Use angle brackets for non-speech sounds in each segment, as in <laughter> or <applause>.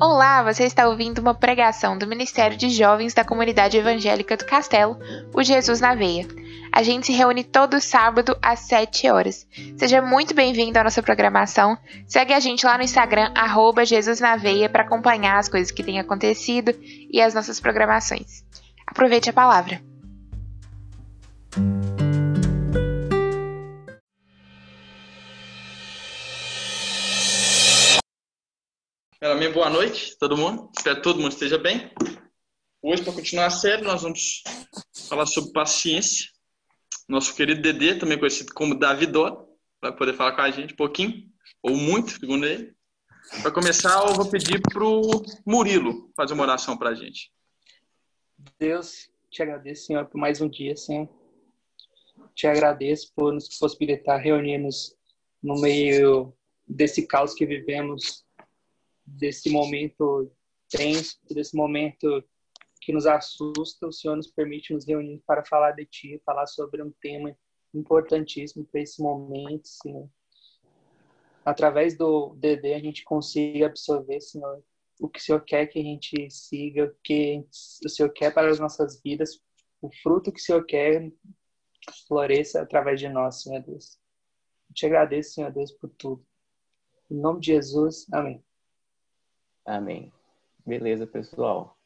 Olá, você está ouvindo uma pregação do Ministério de Jovens da Comunidade Evangélica do Castelo, o Jesus na Veia. A gente se reúne todo sábado às 7 horas. Seja muito bem-vindo à nossa programação. Segue a gente lá no Instagram, arroba Jesus na Veia, para acompanhar as coisas que têm acontecido e as nossas programações. Aproveite a palavra. Primeiramente, boa noite, todo mundo. Espero que todo mundo esteja bem. Hoje, para continuar a série, nós vamos falar sobre paciência. Nosso querido Dedê, também conhecido como Davidó, vai poder falar com a gente um pouquinho, ou muito, segundo ele. Para começar, eu vou pedir para o Murilo fazer uma oração para a gente. Deus, te agradeço, Senhor, por mais um dia, Senhor. Te agradeço por nos possibilitar reunirmos no meio desse caos que vivemos desse momento tenso, desse momento que nos assusta, o Senhor nos permite nos reunir para falar de Ti, falar sobre um tema importantíssimo para esse momento, Senhor. Através do DD a gente consiga absorver, Senhor, o que o Senhor quer que a gente siga, o que o Senhor quer para as nossas vidas, o fruto que o Senhor quer floresça através de nós, Senhor Deus. Eu te agradeço, Senhor Deus, por tudo. Em nome de Jesus, amém. Amém. Beleza, pessoal.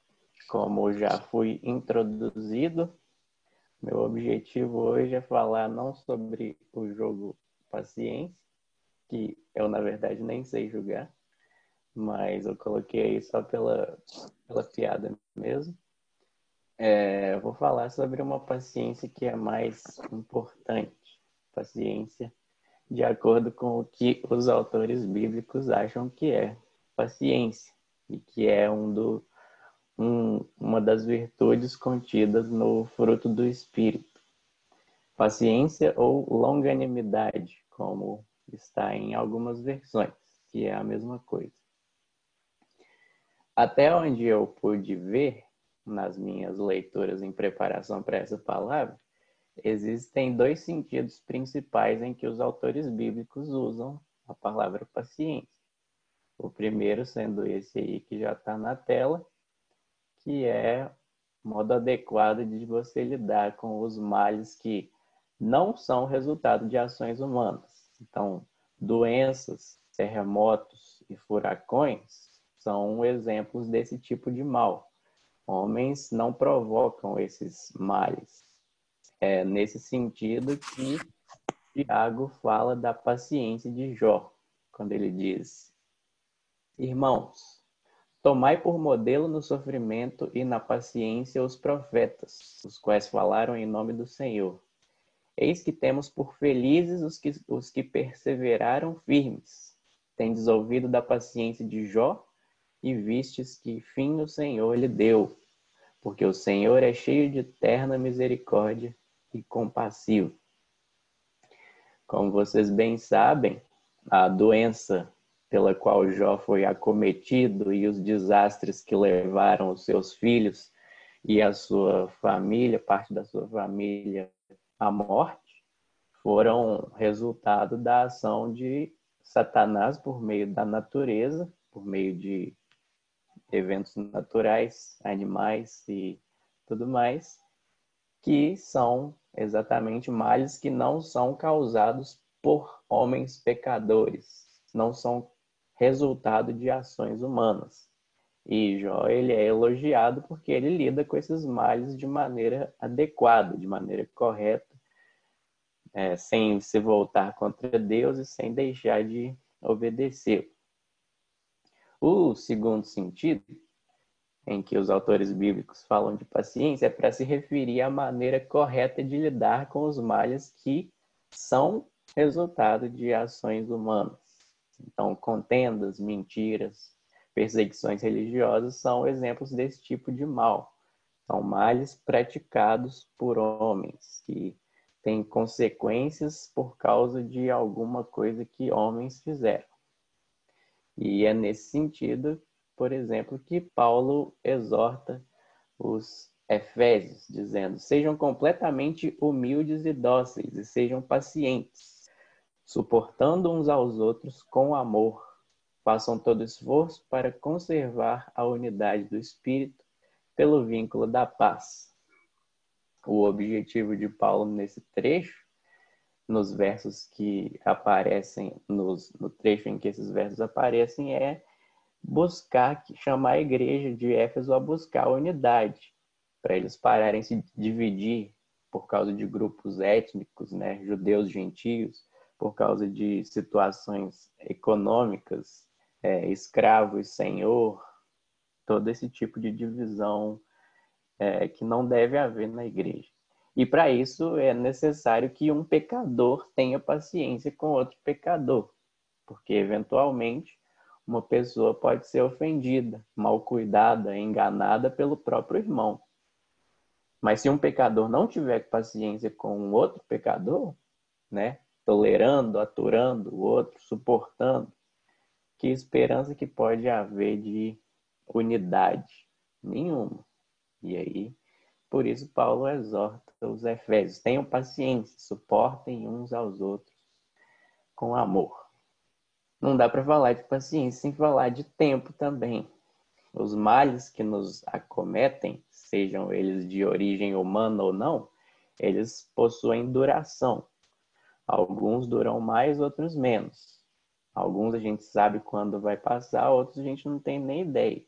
Como já fui introduzido, meu objetivo hoje é falar não sobre o jogo Paciência, que eu, na verdade, nem sei jogar, mas eu coloquei aí só pela, pela piada mesmo. É, vou falar sobre uma paciência que é mais importante. Paciência de acordo com o que os autores bíblicos acham que é paciência, e que é um do, um, uma das virtudes contidas no fruto do Espírito. Paciência ou longanimidade, como está em algumas versões, que é a mesma coisa. Até onde eu pude ver nas minhas leituras em preparação para essa palavra, existem dois sentidos principais em que os autores bíblicos usam a palavra paciência. O primeiro sendo esse aí que já está na tela, que é modo adequado de você lidar com os males que não são resultado de ações humanas. Então, doenças, terremotos e furacões são exemplos desse tipo de mal. Homens não provocam esses males. É nesse sentido que Tiago fala da paciência de Jó, quando ele diz: Irmãos, tomai por modelo no sofrimento e na paciência os profetas, os quais falaram em nome do Senhor. Eis que temos por felizes os que, os que perseveraram firmes. Tendes ouvido da paciência de Jó e vistes que fim o Senhor lhe deu, porque o Senhor é cheio de terna misericórdia e compassivo. Como vocês bem sabem, a doença pela qual Jó foi acometido e os desastres que levaram os seus filhos e a sua família, parte da sua família, à morte, foram resultado da ação de Satanás por meio da natureza, por meio de eventos naturais, animais e tudo mais, que são exatamente males que não são causados por homens pecadores, não são resultado de ações humanas. E Jó ele é elogiado porque ele lida com esses males de maneira adequada, de maneira correta, é, sem se voltar contra Deus e sem deixar de obedecer. O segundo sentido, em que os autores bíblicos falam de paciência, é para se referir à maneira correta de lidar com os males que são resultado de ações humanas. Então, contendas, mentiras, perseguições religiosas são exemplos desse tipo de mal. São males praticados por homens que têm consequências por causa de alguma coisa que homens fizeram. E é nesse sentido, por exemplo, que Paulo exorta os Efésios, dizendo: sejam completamente humildes e dóceis e sejam pacientes suportando uns aos outros com amor. façam todo esforço para conservar a unidade do espírito pelo vínculo da paz. O objetivo de Paulo nesse trecho, nos versos que aparecem, nos, no trecho em que esses versos aparecem, é buscar, chamar a igreja de Éfeso a buscar a unidade, para eles pararem se dividir por causa de grupos étnicos, né, judeus, gentios, por causa de situações econômicas, é, escravo e senhor, todo esse tipo de divisão é, que não deve haver na igreja. E para isso é necessário que um pecador tenha paciência com outro pecador, porque eventualmente uma pessoa pode ser ofendida, mal cuidada, enganada pelo próprio irmão. Mas se um pecador não tiver paciência com um outro pecador, né, tolerando, aturando o outro, suportando, que esperança que pode haver de unidade? Nenhuma. E aí, por isso Paulo exorta os efésios, tenham paciência, suportem uns aos outros com amor. Não dá para falar de paciência sem falar de tempo também. Os males que nos acometem, sejam eles de origem humana ou não, eles possuem duração. Alguns duram mais, outros menos. Alguns a gente sabe quando vai passar, outros a gente não tem nem ideia.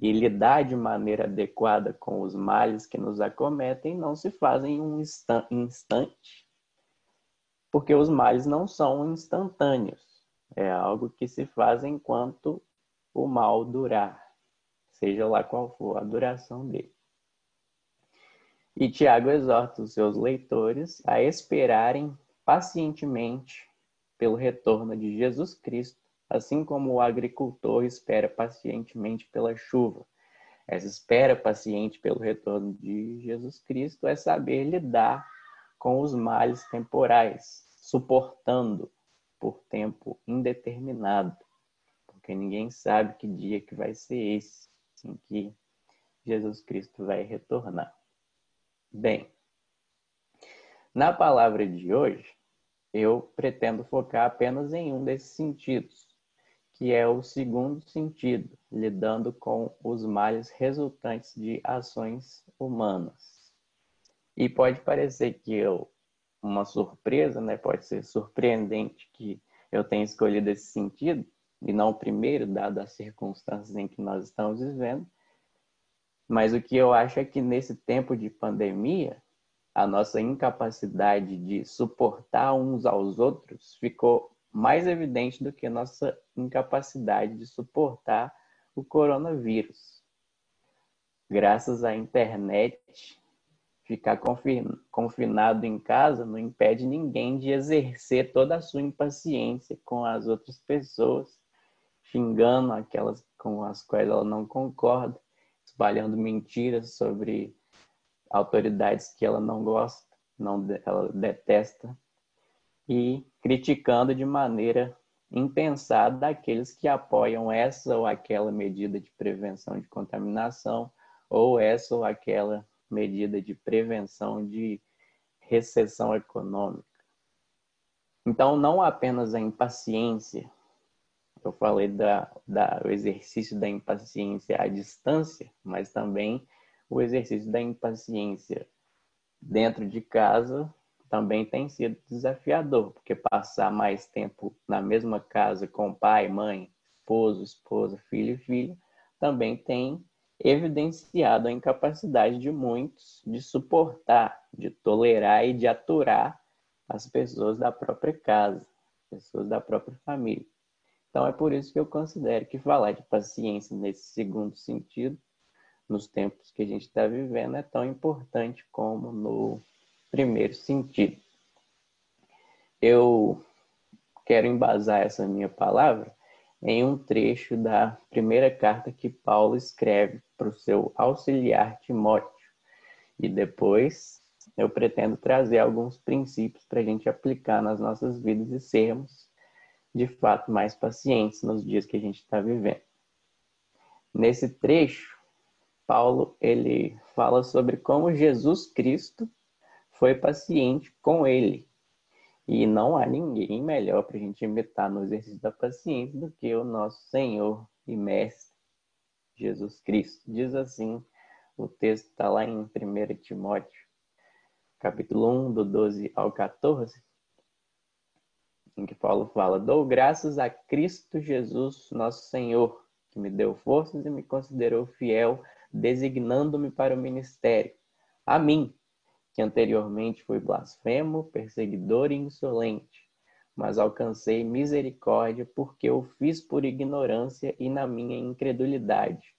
E lidar de maneira adequada com os males que nos acometem não se faz em um instante, porque os males não são instantâneos. É algo que se faz enquanto o mal durar seja lá qual for a duração dele. E Tiago exorta os seus leitores a esperarem pacientemente pelo retorno de Jesus Cristo, assim como o agricultor espera pacientemente pela chuva. Essa espera paciente pelo retorno de Jesus Cristo é saber lidar com os males temporais, suportando por tempo indeterminado, porque ninguém sabe que dia que vai ser esse em que Jesus Cristo vai retornar. Bem, na palavra de hoje, eu pretendo focar apenas em um desses sentidos, que é o segundo sentido, lidando com os males resultantes de ações humanas. E pode parecer que eu uma surpresa, né? Pode ser surpreendente que eu tenha escolhido esse sentido, e não o primeiro, dado as circunstâncias em que nós estamos vivendo. Mas o que eu acho é que nesse tempo de pandemia, a nossa incapacidade de suportar uns aos outros ficou mais evidente do que a nossa incapacidade de suportar o coronavírus. Graças à internet, ficar confinado em casa não impede ninguém de exercer toda a sua impaciência com as outras pessoas xingando aquelas com as quais ela não concorda, espalhando mentiras sobre autoridades que ela não gosta, não ela detesta e criticando de maneira impensada aqueles que apoiam essa ou aquela medida de prevenção de contaminação ou essa ou aquela medida de prevenção de recessão econômica. Então, não apenas a impaciência eu falei da, da, o exercício da impaciência à distância, mas também o exercício da impaciência dentro de casa também tem sido desafiador, porque passar mais tempo na mesma casa com pai, mãe, esposo, esposa, filho e filha também tem evidenciado a incapacidade de muitos de suportar, de tolerar e de aturar as pessoas da própria casa, pessoas da própria família. Então é por isso que eu considero que falar de paciência nesse segundo sentido, nos tempos que a gente está vivendo, é tão importante como no primeiro sentido. Eu quero embasar essa minha palavra em um trecho da primeira carta que Paulo escreve para o seu auxiliar Timóteo. E depois eu pretendo trazer alguns princípios para a gente aplicar nas nossas vidas e sermos de fato mais pacientes nos dias que a gente está vivendo. Nesse trecho, Paulo ele fala sobre como Jesus Cristo foi paciente com ele E não há ninguém melhor para a gente imitar no exercício da paciência do que o nosso Senhor e Mestre Jesus Cristo. Diz assim, o texto está lá em 1 Timóteo, capítulo 1, do 12 ao 14, em que Paulo fala: Dou graças a Cristo Jesus, nosso Senhor, que me deu forças e me considerou fiel, designando-me para o ministério. A mim, que anteriormente fui blasfemo, perseguidor e insolente, mas alcancei misericórdia porque o fiz por ignorância e na minha incredulidade.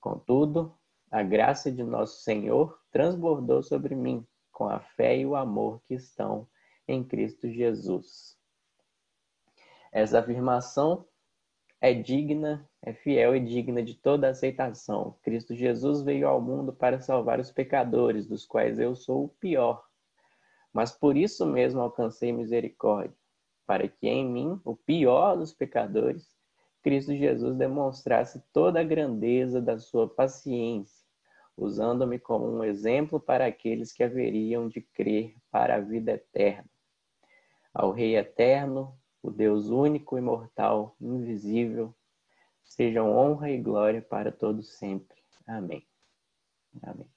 Contudo, a graça de nosso Senhor transbordou sobre mim com a fé e o amor que estão em Cristo Jesus. Essa afirmação é digna, é fiel e digna de toda aceitação. Cristo Jesus veio ao mundo para salvar os pecadores, dos quais eu sou o pior. Mas por isso mesmo alcancei misericórdia, para que em mim, o pior dos pecadores, Cristo Jesus demonstrasse toda a grandeza da sua paciência, usando-me como um exemplo para aqueles que haveriam de crer para a vida eterna. Ao Rei eterno, o Deus único, imortal, invisível, sejam honra e glória para todos sempre. Amém. Amém.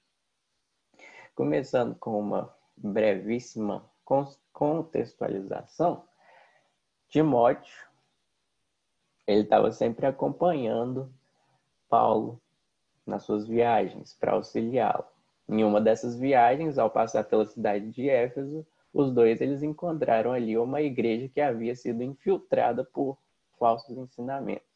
Começando com uma brevíssima contextualização, Timóteo, ele estava sempre acompanhando Paulo nas suas viagens para auxiliá-lo. Em uma dessas viagens, ao passar pela cidade de Éfeso, os dois eles encontraram ali uma igreja que havia sido infiltrada por falsos ensinamentos.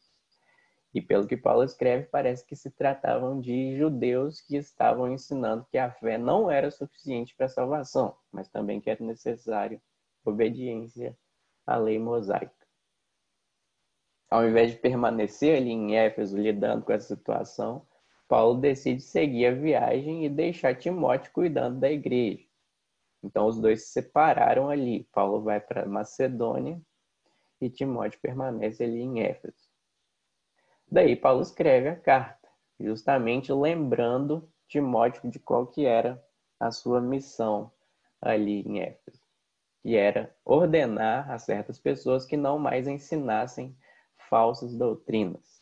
E pelo que Paulo escreve, parece que se tratavam de judeus que estavam ensinando que a fé não era suficiente para a salvação, mas também que era necessário obediência à lei mosaica. Ao invés de permanecer ali em Éfeso lidando com essa situação, Paulo decide seguir a viagem e deixar Timóteo cuidando da igreja. Então os dois se separaram ali. Paulo vai para Macedônia e Timóteo permanece ali em Éfeso. Daí Paulo escreve a carta, justamente lembrando Timóteo de qual que era a sua missão ali em Éfeso, que era ordenar a certas pessoas que não mais ensinassem falsas doutrinas.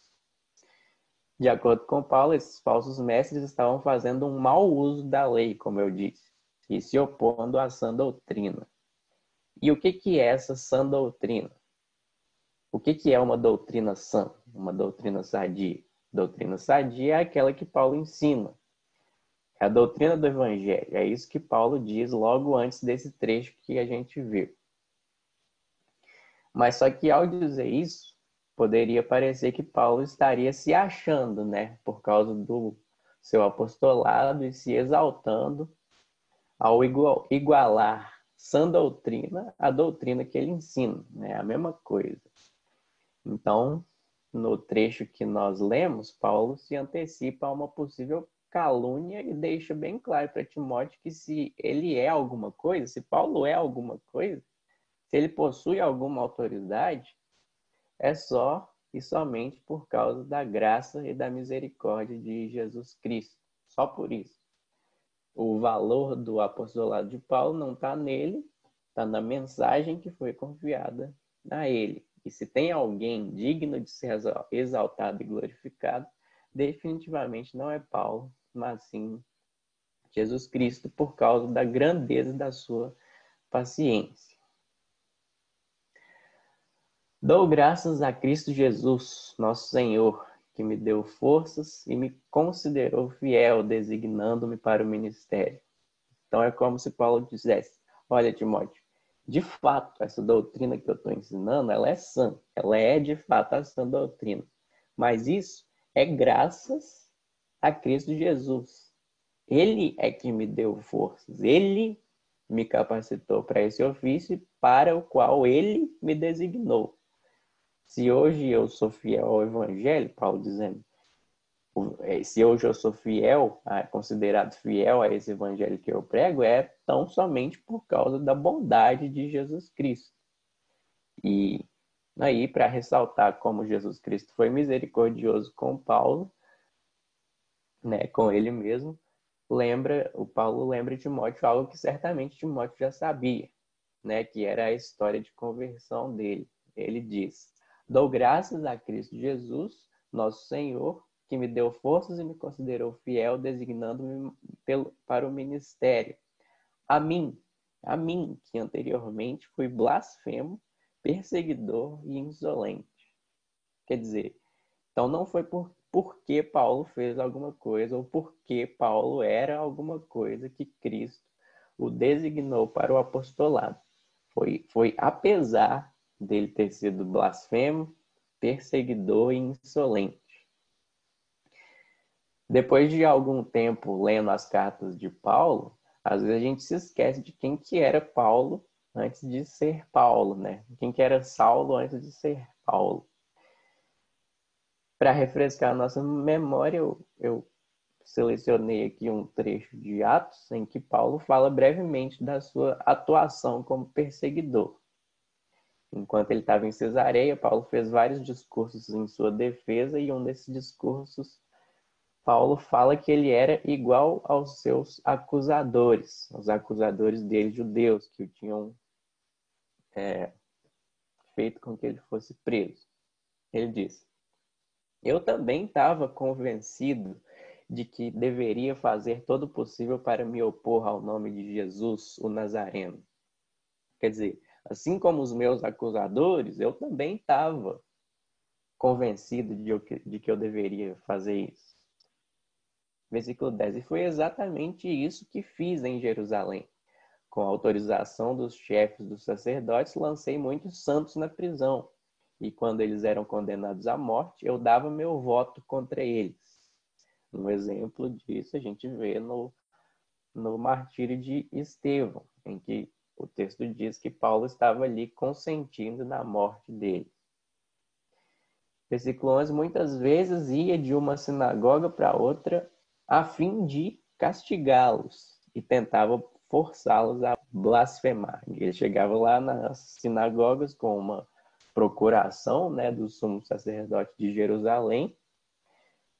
De acordo com Paulo, esses falsos mestres estavam fazendo um mau uso da lei, como eu disse e se opondo à sã doutrina. E o que, que é essa sã doutrina? O que, que é uma doutrina sã? Uma doutrina sadia? Doutrina sadia é aquela que Paulo ensina. É a doutrina do Evangelho. É isso que Paulo diz logo antes desse trecho que a gente viu. Mas só que ao dizer isso, poderia parecer que Paulo estaria se achando, né? Por causa do seu apostolado e se exaltando ao igual, igualar sã doutrina à doutrina que ele ensina, né? A mesma coisa. Então, no trecho que nós lemos, Paulo se antecipa a uma possível calúnia e deixa bem claro para Timóteo que se ele é alguma coisa, se Paulo é alguma coisa, se ele possui alguma autoridade, é só e somente por causa da graça e da misericórdia de Jesus Cristo. Só por isso o valor do apostolado de Paulo não está nele, está na mensagem que foi confiada a ele. E se tem alguém digno de ser exaltado e glorificado, definitivamente não é Paulo, mas sim Jesus Cristo, por causa da grandeza da sua paciência. Dou graças a Cristo Jesus, nosso Senhor, que me deu forças e me considerou fiel, designando-me para o ministério. Então é como se Paulo dissesse: Olha, Timóteo, de fato, essa doutrina que eu estou ensinando, ela é sã, ela é de fato a sã doutrina. Mas isso é graças a Cristo Jesus. Ele é que me deu forças, ele me capacitou para esse ofício para o qual ele me designou. Se hoje eu sou fiel ao Evangelho, Paulo dizendo, se hoje eu sou fiel, considerado fiel a esse Evangelho que eu prego, é tão somente por causa da bondade de Jesus Cristo. E aí, para ressaltar como Jesus Cristo foi misericordioso com Paulo, né, com ele mesmo, lembra, o Paulo lembra Timóteo algo que certamente Timóteo já sabia, né, que era a história de conversão dele. Ele diz: Dou graças a Cristo Jesus, nosso Senhor, que me deu forças e me considerou fiel, designando-me para o ministério. A mim, a mim, que anteriormente fui blasfemo, perseguidor e insolente. Quer dizer, então não foi por porque Paulo fez alguma coisa ou porque Paulo era alguma coisa que Cristo o designou para o apostolado. Foi, foi apesar dele ter sido blasfemo, perseguidor e insolente. Depois de algum tempo lendo as cartas de Paulo, às vezes a gente se esquece de quem que era Paulo antes de ser Paulo, né? Quem que era Saulo antes de ser Paulo. Para refrescar a nossa memória, eu, eu selecionei aqui um trecho de Atos em que Paulo fala brevemente da sua atuação como perseguidor. Enquanto ele estava em Cesareia, Paulo fez vários discursos em sua defesa e um desses discursos Paulo fala que ele era igual aos seus acusadores, os acusadores dele, judeus, que o tinham é, feito com que ele fosse preso. Ele diz: Eu também estava convencido de que deveria fazer todo o possível para me opor ao nome de Jesus, o Nazareno. Quer dizer, assim como os meus acusadores, eu também estava convencido de, de que eu deveria fazer isso. Versículo 10. E foi exatamente isso que fiz em Jerusalém. Com autorização dos chefes dos sacerdotes, lancei muitos santos na prisão. E quando eles eram condenados à morte, eu dava meu voto contra eles. Um exemplo disso a gente vê no, no martírio de Estevão, em que o texto diz que Paulo estava ali consentindo na morte dele. Versículo 11: Muitas vezes ia de uma sinagoga para outra a fim de castigá-los e tentava forçá-los a blasfemar. Ele chegava lá nas sinagogas com uma procuração né, do sumo sacerdote de Jerusalém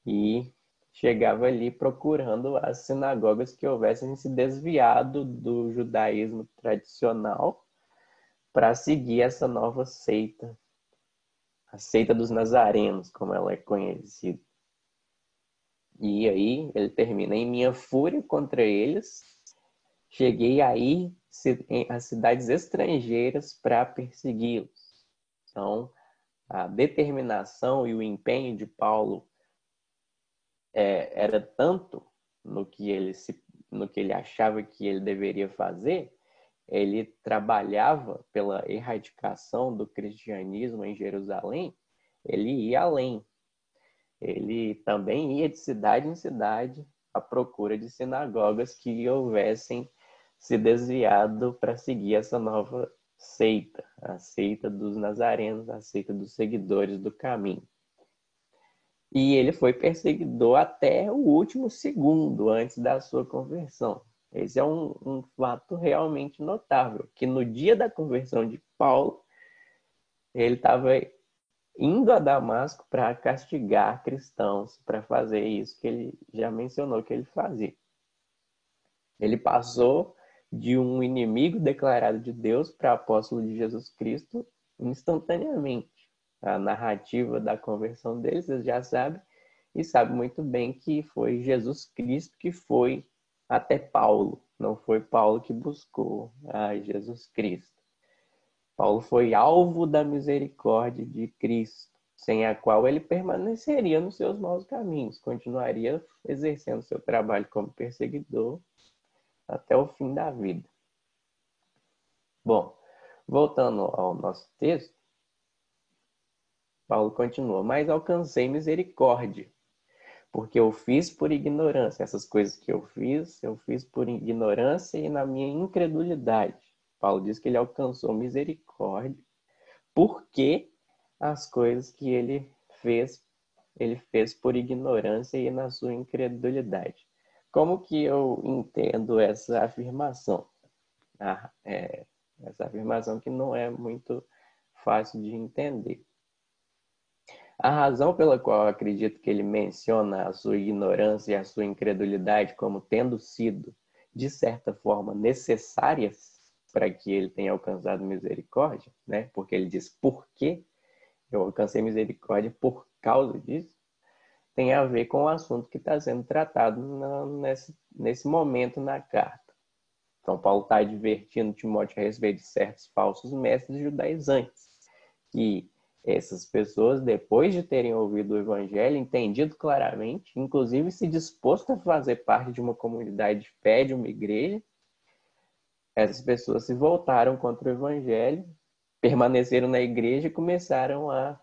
e chegava ali procurando as sinagogas que houvessem se desviado do judaísmo tradicional para seguir essa nova seita, a seita dos nazarenos, como ela é conhecida. E aí ele termina em minha fúria contra eles, cheguei aí a cidades estrangeiras para persegui-los. Então, a determinação e o empenho de Paulo é, era tanto no que ele se, no que ele achava que ele deveria fazer, ele trabalhava pela erradicação do cristianismo em Jerusalém, ele ia além, ele também ia de cidade em cidade à procura de sinagogas que houvessem se desviado para seguir essa nova seita, a seita dos nazarenos, a seita dos seguidores do caminho. E ele foi perseguidor até o último segundo antes da sua conversão. Esse é um, um fato realmente notável, que no dia da conversão de Paulo, ele estava indo a Damasco para castigar cristãos, para fazer isso que ele já mencionou que ele fazia. Ele passou de um inimigo declarado de Deus para apóstolo de Jesus Cristo instantaneamente. A narrativa da conversão deles, vocês já sabem, e sabe muito bem que foi Jesus Cristo que foi até Paulo, não foi Paulo que buscou a Jesus Cristo. Paulo foi alvo da misericórdia de Cristo, sem a qual ele permaneceria nos seus maus caminhos, continuaria exercendo seu trabalho como perseguidor até o fim da vida. Bom, voltando ao nosso texto, Paulo continua: Mas alcancei misericórdia, porque eu fiz por ignorância. Essas coisas que eu fiz, eu fiz por ignorância e na minha incredulidade. Paulo diz que ele alcançou misericórdia porque as coisas que ele fez, ele fez por ignorância e na sua incredulidade. Como que eu entendo essa afirmação? Ah, é, essa afirmação que não é muito fácil de entender. A razão pela qual acredito que ele menciona a sua ignorância e a sua incredulidade como tendo sido, de certa forma, necessárias para que ele tenha alcançado misericórdia, né? Porque ele diz por que eu alcancei misericórdia por causa disso, tem a ver com o assunto que está sendo tratado na, nesse, nesse momento na carta. Então, Paulo está advertindo Timóteo a respeito de certos falsos mestres judaizantes, que essas pessoas, depois de terem ouvido o evangelho, entendido claramente, inclusive se disposto a fazer parte de uma comunidade de fé, de uma igreja, essas pessoas se voltaram contra o evangelho, permaneceram na igreja e começaram a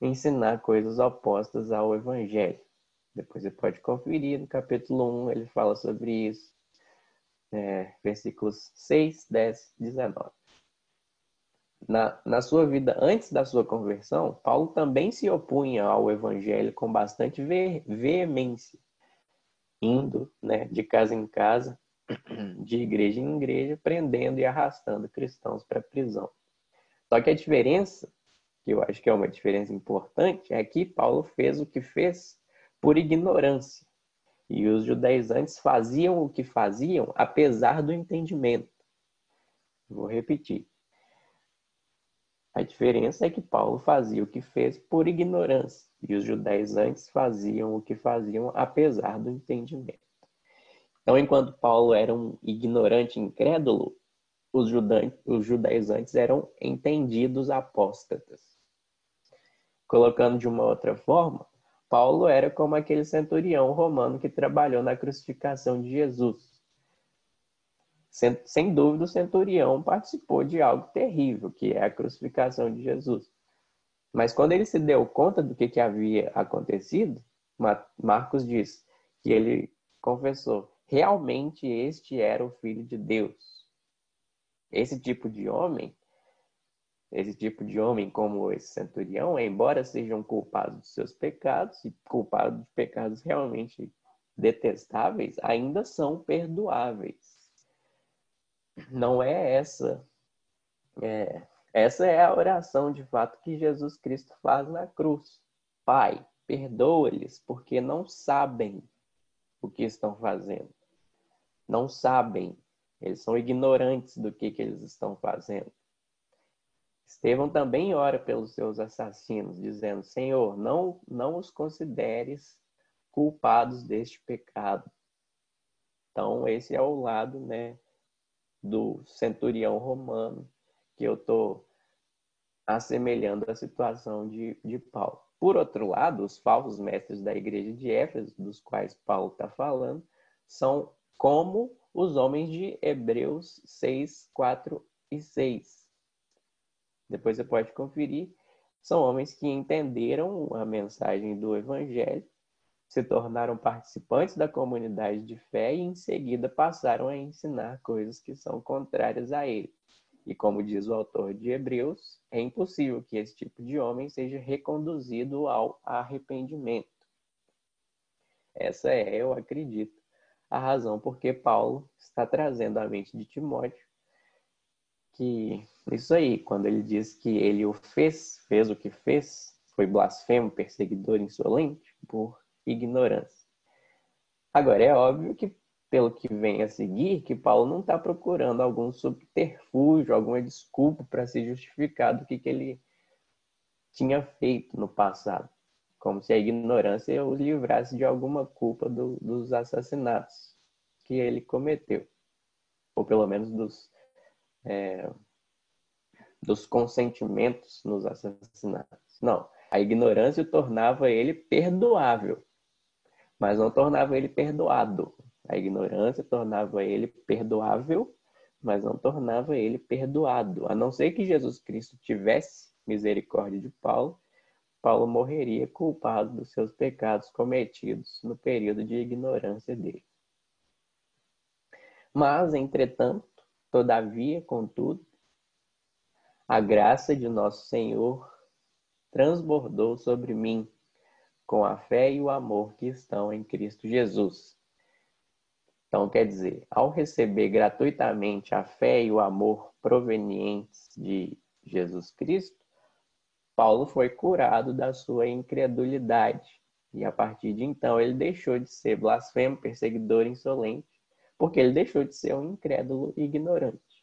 ensinar coisas opostas ao evangelho. Depois você pode conferir no capítulo 1, ele fala sobre isso, é, versículos 6, 10, 19 na, na sua vida antes da sua conversão, Paulo também se opunha ao evangelho com bastante ve veemência, indo né, de casa em casa, <clears throat> de igreja em igreja, prendendo e arrastando cristãos para a prisão. Só que a diferença, que eu acho que é uma diferença importante, é que Paulo fez o que fez por ignorância. E os judaizantes faziam o que faziam apesar do entendimento. Vou repetir. A diferença é que Paulo fazia o que fez por ignorância e os judaizantes faziam o que faziam apesar do entendimento. Então, enquanto Paulo era um ignorante incrédulo, os, os judaizantes eram entendidos apóstatas. Colocando de uma outra forma, Paulo era como aquele centurião romano que trabalhou na crucificação de Jesus. Sem, sem dúvida, o centurião participou de algo terrível, que é a crucificação de Jesus. Mas quando ele se deu conta do que, que havia acontecido, Marcos diz que ele confessou: realmente este era o Filho de Deus. Esse tipo de homem, esse tipo de homem como esse centurião, embora sejam culpados dos seus pecados e culpados de pecados realmente detestáveis, ainda são perdoáveis não é essa. É, essa é a oração de fato que Jesus Cristo faz na cruz. Pai, perdoa-lhes, porque não sabem o que estão fazendo. Não sabem. Eles são ignorantes do que, que eles estão fazendo. Estevão também ora pelos seus assassinos, dizendo: Senhor, não, não os consideres culpados deste pecado. Então, esse é o lado né, do centurião romano, que eu estou assemelhando a situação de, de Paulo. Por outro lado, os falsos mestres da igreja de Éfeso, dos quais Paulo está falando, são como os homens de Hebreus 6, 4 e 6. Depois você pode conferir. São homens que entenderam a mensagem do Evangelho se tornaram participantes da comunidade de fé e em seguida passaram a ensinar coisas que são contrárias a ele. E como diz o autor de Hebreus, é impossível que esse tipo de homem seja reconduzido ao arrependimento. Essa é, eu acredito, a razão por que Paulo está trazendo à mente de Timóteo que isso aí, quando ele diz que ele o fez, fez o que fez, foi blasfemo, perseguidor insolente, por ignorância. Agora, é óbvio que, pelo que vem a seguir, que Paulo não está procurando algum subterfúgio, alguma desculpa para se justificar do que, que ele tinha feito no passado. Como se a ignorância o livrasse de alguma culpa do, dos assassinatos que ele cometeu. Ou pelo menos dos, é, dos consentimentos nos assassinatos. Não, a ignorância tornava ele perdoável mas não tornava ele perdoado. A ignorância tornava ele perdoável, mas não tornava ele perdoado. A não ser que Jesus Cristo tivesse misericórdia de Paulo, Paulo morreria culpado dos seus pecados cometidos no período de ignorância dele. Mas, entretanto, todavia, contudo, a graça de nosso Senhor transbordou sobre mim com a fé e o amor que estão em Cristo Jesus. Então, quer dizer, ao receber gratuitamente a fé e o amor provenientes de Jesus Cristo, Paulo foi curado da sua incredulidade. E a partir de então ele deixou de ser blasfemo, perseguidor insolente, porque ele deixou de ser um incrédulo ignorante.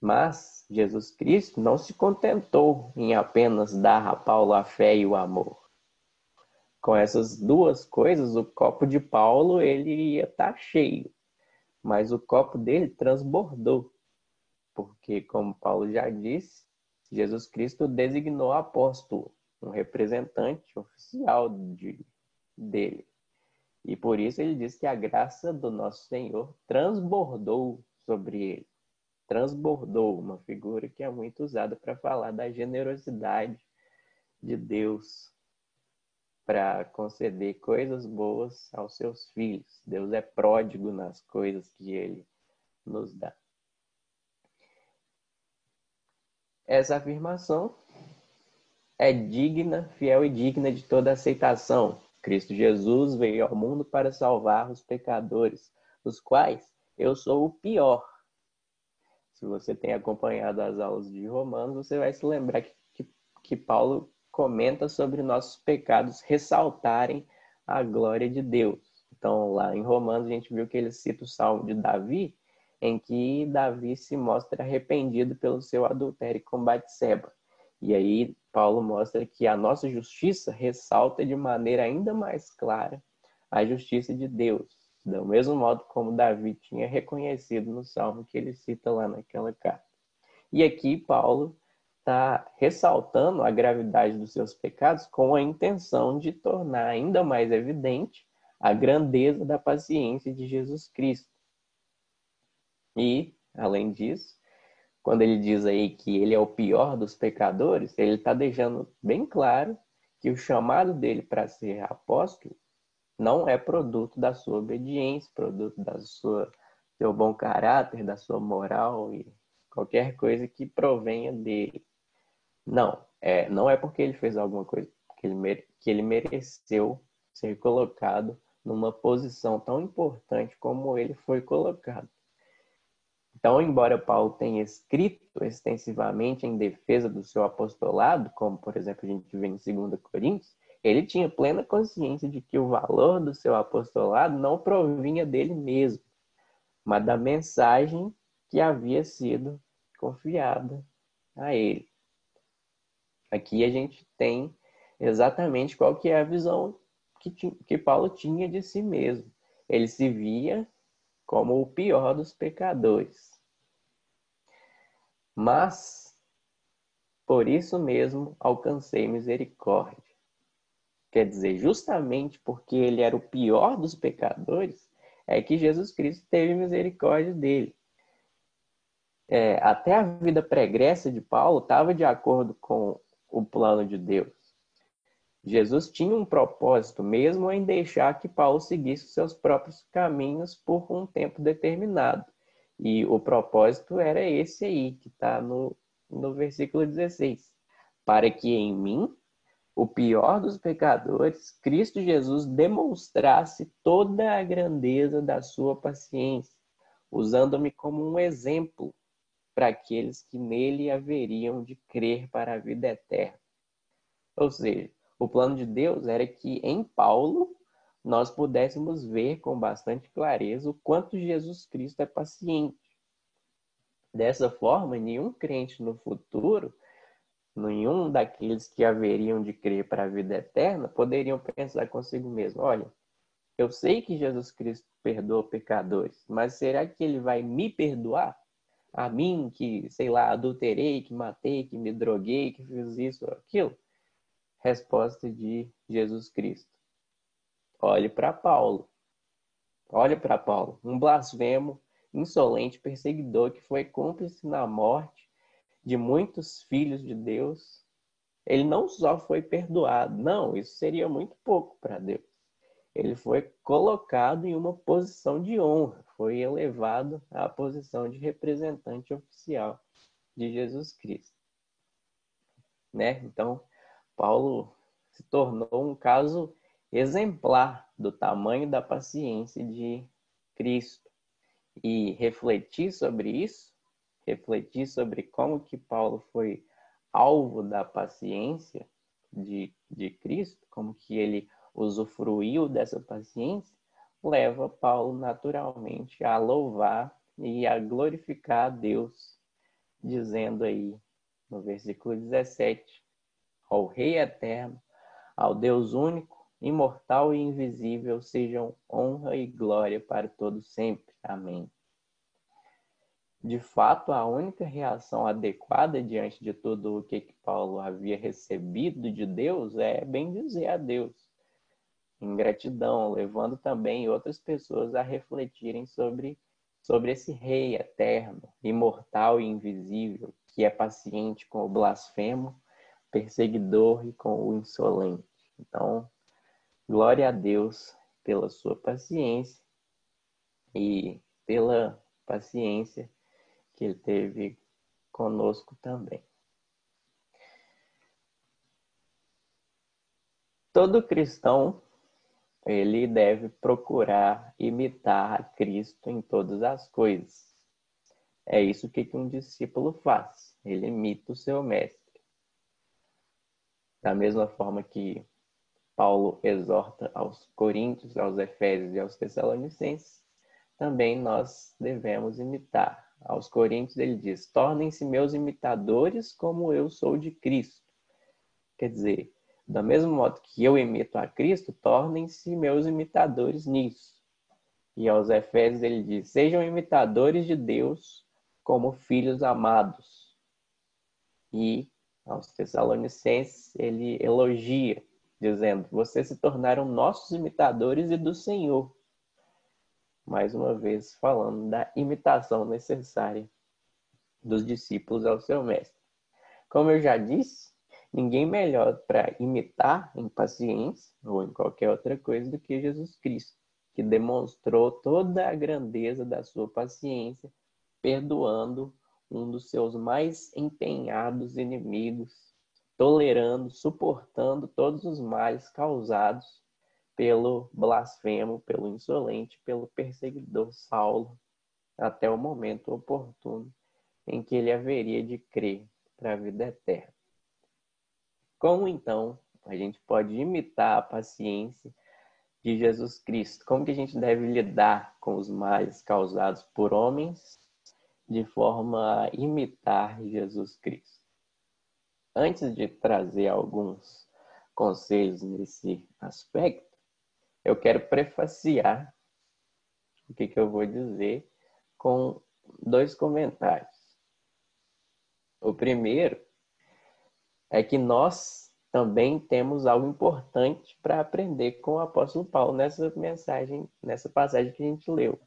Mas Jesus Cristo não se contentou em apenas dar a Paulo a fé e o amor. Com essas duas coisas, o copo de Paulo ele ia estar tá cheio, mas o copo dele transbordou, porque como Paulo já disse, Jesus Cristo designou apóstolo, um representante oficial de, dele. E por isso ele diz que a graça do nosso Senhor transbordou sobre ele transbordou, uma figura que é muito usada para falar da generosidade de Deus para conceder coisas boas aos seus filhos. Deus é pródigo nas coisas que ele nos dá. Essa afirmação é digna, fiel e digna de toda aceitação. Cristo Jesus veio ao mundo para salvar os pecadores, os quais eu sou o pior se você tem acompanhado as aulas de Romanos, você vai se lembrar que, que, que Paulo comenta sobre nossos pecados ressaltarem a glória de Deus. Então, lá em Romanos, a gente viu que ele cita o salmo de Davi, em que Davi se mostra arrependido pelo seu adultério com Batseba. E aí, Paulo mostra que a nossa justiça ressalta de maneira ainda mais clara a justiça de Deus do mesmo modo como Davi tinha reconhecido no salmo que ele cita lá naquela carta. E aqui Paulo está ressaltando a gravidade dos seus pecados com a intenção de tornar ainda mais evidente a grandeza da paciência de Jesus Cristo. E, além disso, quando ele diz aí que ele é o pior dos pecadores, ele está deixando bem claro que o chamado dele para ser apóstolo não é produto da sua obediência, produto da sua seu bom caráter, da sua moral e qualquer coisa que provenha dele. Não, é, não é porque ele fez alguma coisa que ele, que ele mereceu ser colocado numa posição tão importante como ele foi colocado. Então, embora Paulo tenha escrito extensivamente em defesa do seu apostolado, como por exemplo a gente vê em 2 Coríntios, ele tinha plena consciência de que o valor do seu apostolado não provinha dele mesmo, mas da mensagem que havia sido confiada a ele. Aqui a gente tem exatamente qual que é a visão que, que Paulo tinha de si mesmo. Ele se via como o pior dos pecadores. Mas, por isso mesmo, alcancei misericórdia Quer dizer, justamente porque ele era o pior dos pecadores, é que Jesus Cristo teve misericórdia dele. É, até a vida pregressa de Paulo estava de acordo com o plano de Deus. Jesus tinha um propósito, mesmo em deixar que Paulo seguisse seus próprios caminhos por um tempo determinado. E o propósito era esse aí, que está no, no versículo 16. Para que em mim o pior dos pecadores, Cristo Jesus demonstrasse toda a grandeza da sua paciência, usando-me como um exemplo para aqueles que nele haveriam de crer para a vida eterna. Ou seja, o plano de Deus era que em Paulo nós pudéssemos ver com bastante clareza o quanto Jesus Cristo é paciente. Dessa forma, nenhum crente no futuro nenhum daqueles que haveriam de crer para a vida eterna poderiam pensar consigo mesmo: olha, eu sei que Jesus Cristo perdoa pecadores, mas será que ele vai me perdoar? A mim que, sei lá, adulterei, que matei, que me droguei, que fiz isso ou aquilo? Resposta de Jesus Cristo. Olhe para Paulo. Olhe para Paulo, um blasfemo, insolente, perseguidor que foi cúmplice na morte de muitos filhos de Deus, ele não só foi perdoado, não, isso seria muito pouco para Deus. Ele foi colocado em uma posição de honra, foi elevado à posição de representante oficial de Jesus Cristo. Né? Então, Paulo se tornou um caso exemplar do tamanho da paciência de Cristo. E refletir sobre isso refletir sobre como que Paulo foi alvo da paciência de, de Cristo, como que ele usufruiu dessa paciência, leva Paulo naturalmente a louvar e a glorificar a Deus dizendo aí no versículo 17: Ao Rei eterno, ao Deus único, imortal e invisível, sejam honra e glória para todos sempre. Amém. De fato, a única reação adequada diante de tudo o que Paulo havia recebido de Deus é bem dizer a Deus, em gratidão, levando também outras pessoas a refletirem sobre, sobre esse Rei eterno, imortal e invisível, que é paciente com o blasfemo, perseguidor e com o insolente. Então, glória a Deus pela sua paciência e pela paciência que ele teve conosco também. Todo cristão ele deve procurar imitar a Cristo em todas as coisas. É isso que um discípulo faz. Ele imita o seu mestre. Da mesma forma que Paulo exorta aos Coríntios, aos Efésios e aos Tessalonicenses, também nós devemos imitar. Aos Coríntios ele diz: tornem-se meus imitadores como eu sou de Cristo. Quer dizer, da mesmo modo que eu imito a Cristo, tornem-se meus imitadores nisso. E aos Efésios ele diz: sejam imitadores de Deus como filhos amados. E aos Tessalonicenses ele elogia, dizendo: vocês se tornaram nossos imitadores e do Senhor mais uma vez falando da imitação necessária dos discípulos ao seu mestre. Como eu já disse, ninguém melhor para imitar em paciência ou em qualquer outra coisa do que Jesus Cristo, que demonstrou toda a grandeza da sua paciência, perdoando um dos seus mais empenhados inimigos, tolerando, suportando todos os males causados pelo blasfemo, pelo insolente, pelo perseguidor Saulo, até o momento oportuno em que ele haveria de crer para a vida eterna. Como então a gente pode imitar a paciência de Jesus Cristo? Como que a gente deve lidar com os males causados por homens de forma a imitar Jesus Cristo? Antes de trazer alguns conselhos nesse aspecto, eu quero prefaciar o que, que eu vou dizer com dois comentários. O primeiro é que nós também temos algo importante para aprender com o apóstolo Paulo nessa mensagem, nessa passagem que a gente leu.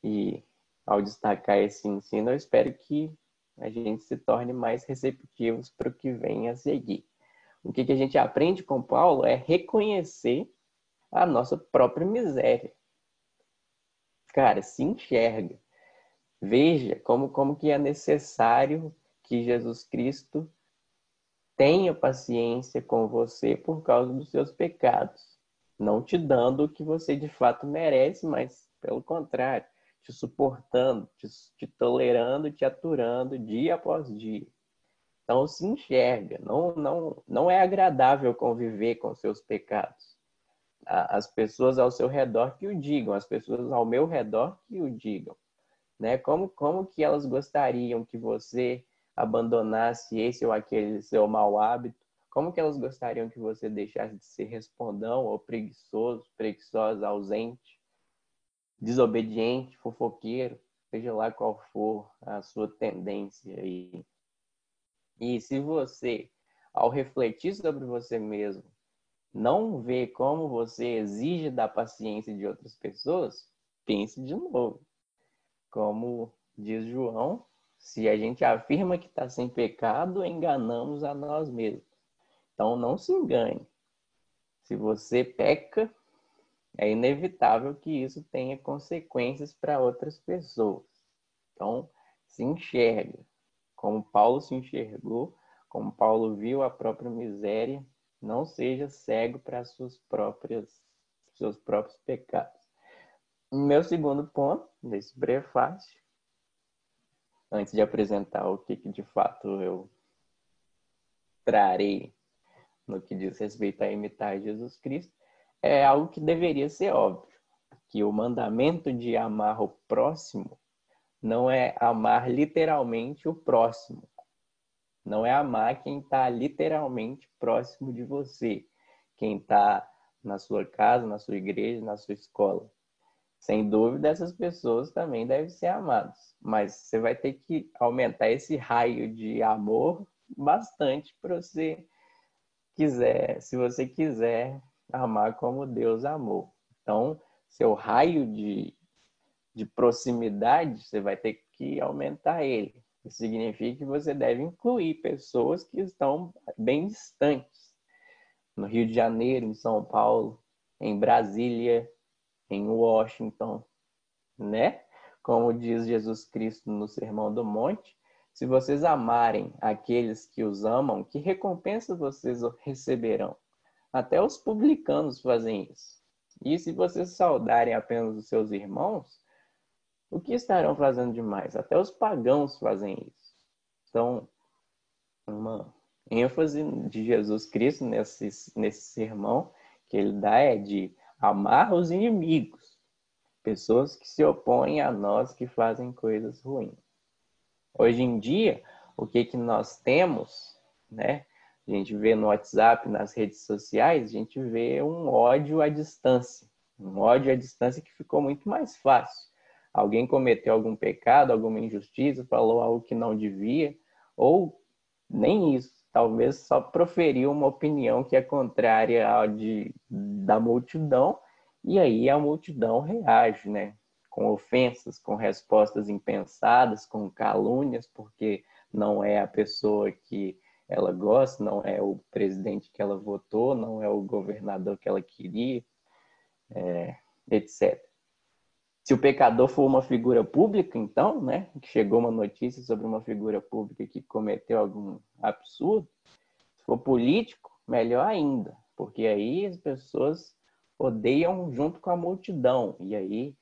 E ao destacar esse ensino, eu espero que a gente se torne mais receptivos para o que vem a seguir. O que, que a gente aprende com Paulo é reconhecer a nossa própria miséria. Cara, se enxerga. Veja como, como que é necessário que Jesus Cristo tenha paciência com você por causa dos seus pecados. Não te dando o que você de fato merece, mas pelo contrário, te suportando, te, te tolerando, te aturando dia após dia. Então se enxerga, não, não, não é agradável conviver com seus pecados as pessoas ao seu redor que o digam, as pessoas ao meu redor que o digam. Né? Como, como que elas gostariam que você abandonasse esse ou aquele seu mau hábito? Como que elas gostariam que você deixasse de ser respondão ou preguiçoso, preguiçosa, ausente, desobediente, fofoqueiro, seja lá qual for a sua tendência aí. E se você, ao refletir sobre você mesmo, não vê como você exige da paciência de outras pessoas, pense de novo. Como diz João, se a gente afirma que está sem pecado, enganamos a nós mesmos. Então não se engane. Se você peca, é inevitável que isso tenha consequências para outras pessoas. Então se enxerga, como Paulo se enxergou, como Paulo viu a própria miséria não seja cego para suas próprias seus próprios pecados. Meu segundo ponto desse prefácio, antes de apresentar o que, que de fato eu trarei no que diz respeito a imitar Jesus Cristo, é algo que deveria ser óbvio, que o mandamento de amar o próximo não é amar literalmente o próximo. Não é amar quem está literalmente próximo de você, quem está na sua casa, na sua igreja, na sua escola. Sem dúvida, essas pessoas também devem ser amadas, mas você vai ter que aumentar esse raio de amor bastante para você quiser, se você quiser amar como Deus amou. Então, seu raio de, de proximidade, você vai ter que aumentar ele. Isso significa que você deve incluir pessoas que estão bem distantes. No Rio de Janeiro, em São Paulo, em Brasília, em Washington, né? Como diz Jesus Cristo no Sermão do Monte, se vocês amarem aqueles que os amam, que recompensa vocês receberão? Até os publicanos fazem isso. E se vocês saudarem apenas os seus irmãos, o que estarão fazendo demais? Até os pagãos fazem isso. Então, uma ênfase de Jesus Cristo nesse, nesse sermão que ele dá é de amar os inimigos, pessoas que se opõem a nós que fazem coisas ruins. Hoje em dia, o que, que nós temos, né? A gente vê no WhatsApp, nas redes sociais, a gente vê um ódio à distância. Um ódio à distância que ficou muito mais fácil alguém cometeu algum pecado, alguma injustiça, falou algo que não devia, ou nem isso, talvez só proferiu uma opinião que é contrária ao de, da multidão, e aí a multidão reage, né? Com ofensas, com respostas impensadas, com calúnias, porque não é a pessoa que ela gosta, não é o presidente que ela votou, não é o governador que ela queria, é, etc. Se o pecador for uma figura pública, então, né, que chegou uma notícia sobre uma figura pública que cometeu algum absurdo, se for político, melhor ainda, porque aí as pessoas odeiam junto com a multidão, e aí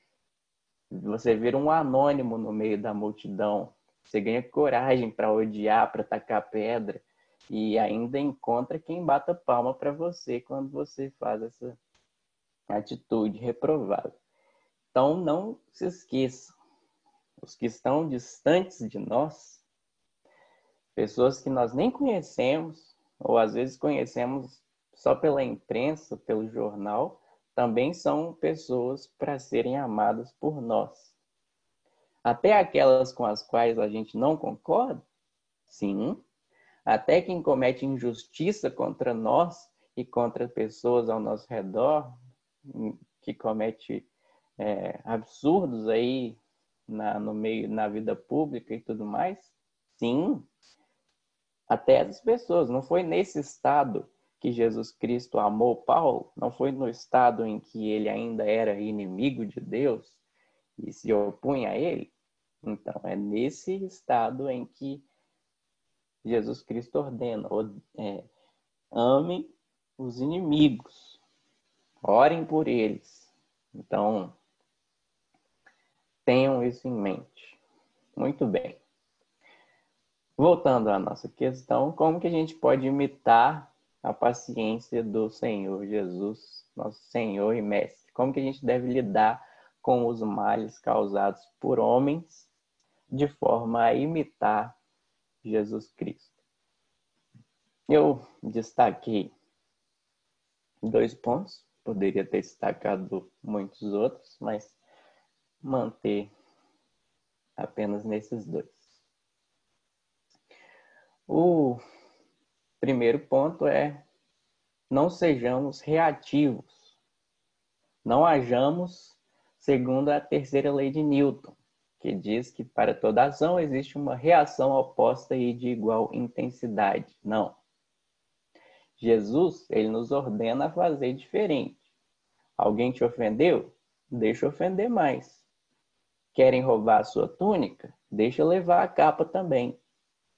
você vira um anônimo no meio da multidão, você ganha coragem para odiar, para tacar pedra, e ainda encontra quem bata palma para você quando você faz essa atitude reprovável. Então, não se esqueçam, os que estão distantes de nós, pessoas que nós nem conhecemos, ou às vezes conhecemos só pela imprensa, pelo jornal, também são pessoas para serem amadas por nós. Até aquelas com as quais a gente não concorda, sim. Até quem comete injustiça contra nós e contra pessoas ao nosso redor, que comete é, absurdos aí na, no meio, na vida pública e tudo mais? Sim, até as pessoas. Não foi nesse estado que Jesus Cristo amou Paulo? Não foi no estado em que ele ainda era inimigo de Deus e se opunha a ele? Então, é nesse estado em que Jesus Cristo ordena: é, amem os inimigos, orem por eles. Então, Tenham isso em mente. Muito bem. Voltando à nossa questão, como que a gente pode imitar a paciência do Senhor Jesus, nosso Senhor e Mestre? Como que a gente deve lidar com os males causados por homens de forma a imitar Jesus Cristo? Eu destaquei dois pontos, poderia ter destacado muitos outros, mas manter apenas nesses dois. O primeiro ponto é não sejamos reativos. Não hajamos segundo a terceira lei de Newton, que diz que para toda ação existe uma reação oposta e de igual intensidade. Não. Jesus, ele nos ordena a fazer diferente. Alguém te ofendeu? Deixa ofender mais. Querem roubar a sua túnica? Deixa levar a capa também.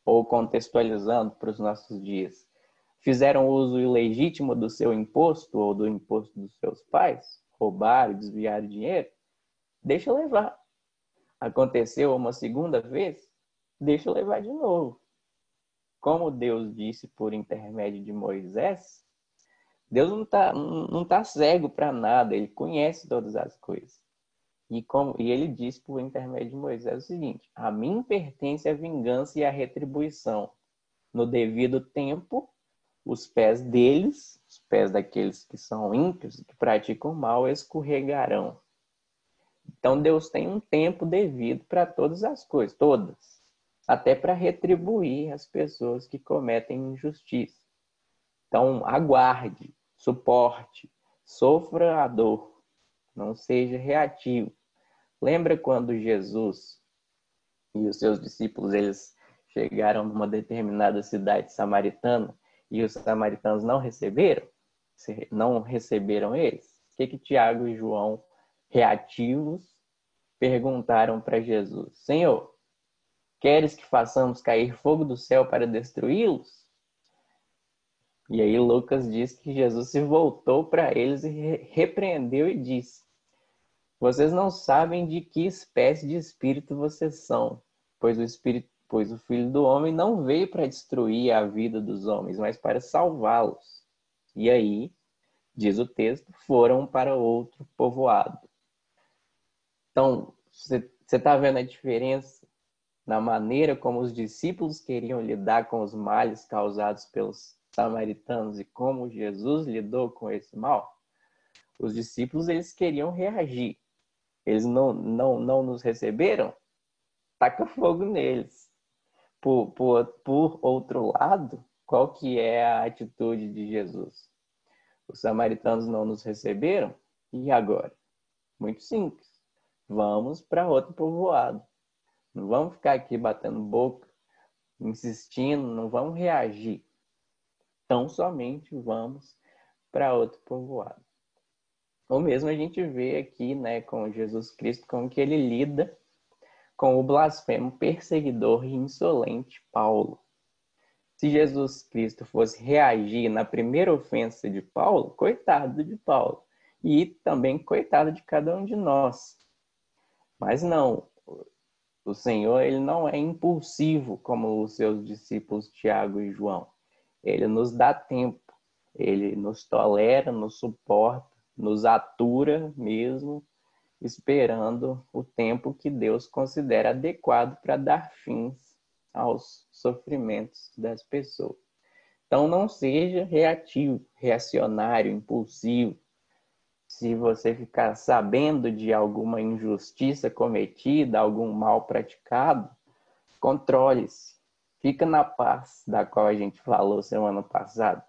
Ou contextualizando para os nossos dias, fizeram uso ilegítimo do seu imposto ou do imposto dos seus pais? Roubaram, desviaram dinheiro? Deixa levar. Aconteceu uma segunda vez? Deixa levar de novo. Como Deus disse por intermédio de Moisés, Deus não está não tá cego para nada, ele conhece todas as coisas. E, como, e ele diz por intermédio de Moisés o seguinte: A mim pertence a vingança e a retribuição. No devido tempo, os pés deles, os pés daqueles que são ímpios, que praticam mal, escorregarão. Então Deus tem um tempo devido para todas as coisas, todas, até para retribuir as pessoas que cometem injustiça. Então aguarde, suporte, sofra a dor, não seja reativo. Lembra quando Jesus e os seus discípulos eles chegaram numa determinada cidade samaritana e os samaritanos não receberam? Não receberam eles? O que que Tiago e João reativos perguntaram para Jesus: Senhor, queres que façamos cair fogo do céu para destruí-los? E aí Lucas diz que Jesus se voltou para eles e repreendeu e disse: Vocês não sabem de que espécie de espírito vocês são, pois o espírito, pois o Filho do homem não veio para destruir a vida dos homens, mas para salvá-los. E aí, diz o texto, foram para outro povoado. Então, você está vendo a diferença na maneira como os discípulos queriam lidar com os males causados pelos samaritanos e como Jesus lidou com esse mal? Os discípulos eles queriam reagir. Eles não, não, não nos receberam? Taca fogo neles. Por, por, por outro lado, qual que é a atitude de Jesus? Os samaritanos não nos receberam? E agora? Muito simples vamos para outro povoado. Não vamos ficar aqui batendo boca, insistindo, não vamos reagir. Então somente vamos para outro povoado. Ou mesmo a gente vê aqui, né, com Jesus Cristo, como que ele lida com o blasfemo, perseguidor e insolente Paulo. Se Jesus Cristo fosse reagir na primeira ofensa de Paulo, coitado de Paulo. E também coitado de cada um de nós. Mas não, o Senhor ele não é impulsivo como os seus discípulos Tiago e João. Ele nos dá tempo, ele nos tolera, nos suporta, nos atura mesmo, esperando o tempo que Deus considera adequado para dar fins aos sofrimentos das pessoas. Então não seja reativo, reacionário, impulsivo, se você ficar sabendo de alguma injustiça cometida, algum mal praticado, controle-se. Fica na paz da qual a gente falou semana passada.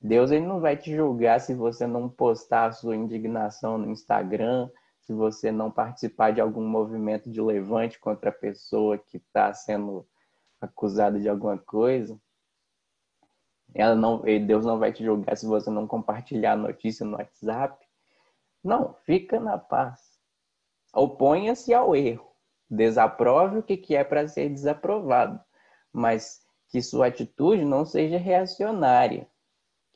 Deus ele não vai te julgar se você não postar a sua indignação no Instagram, se você não participar de algum movimento de levante contra a pessoa que está sendo acusada de alguma coisa. Ela não, Deus não vai te julgar se você não compartilhar a notícia no WhatsApp. Não, fica na paz. Oponha-se ao erro. Desaprove o que é para ser desaprovado. Mas que sua atitude não seja reacionária.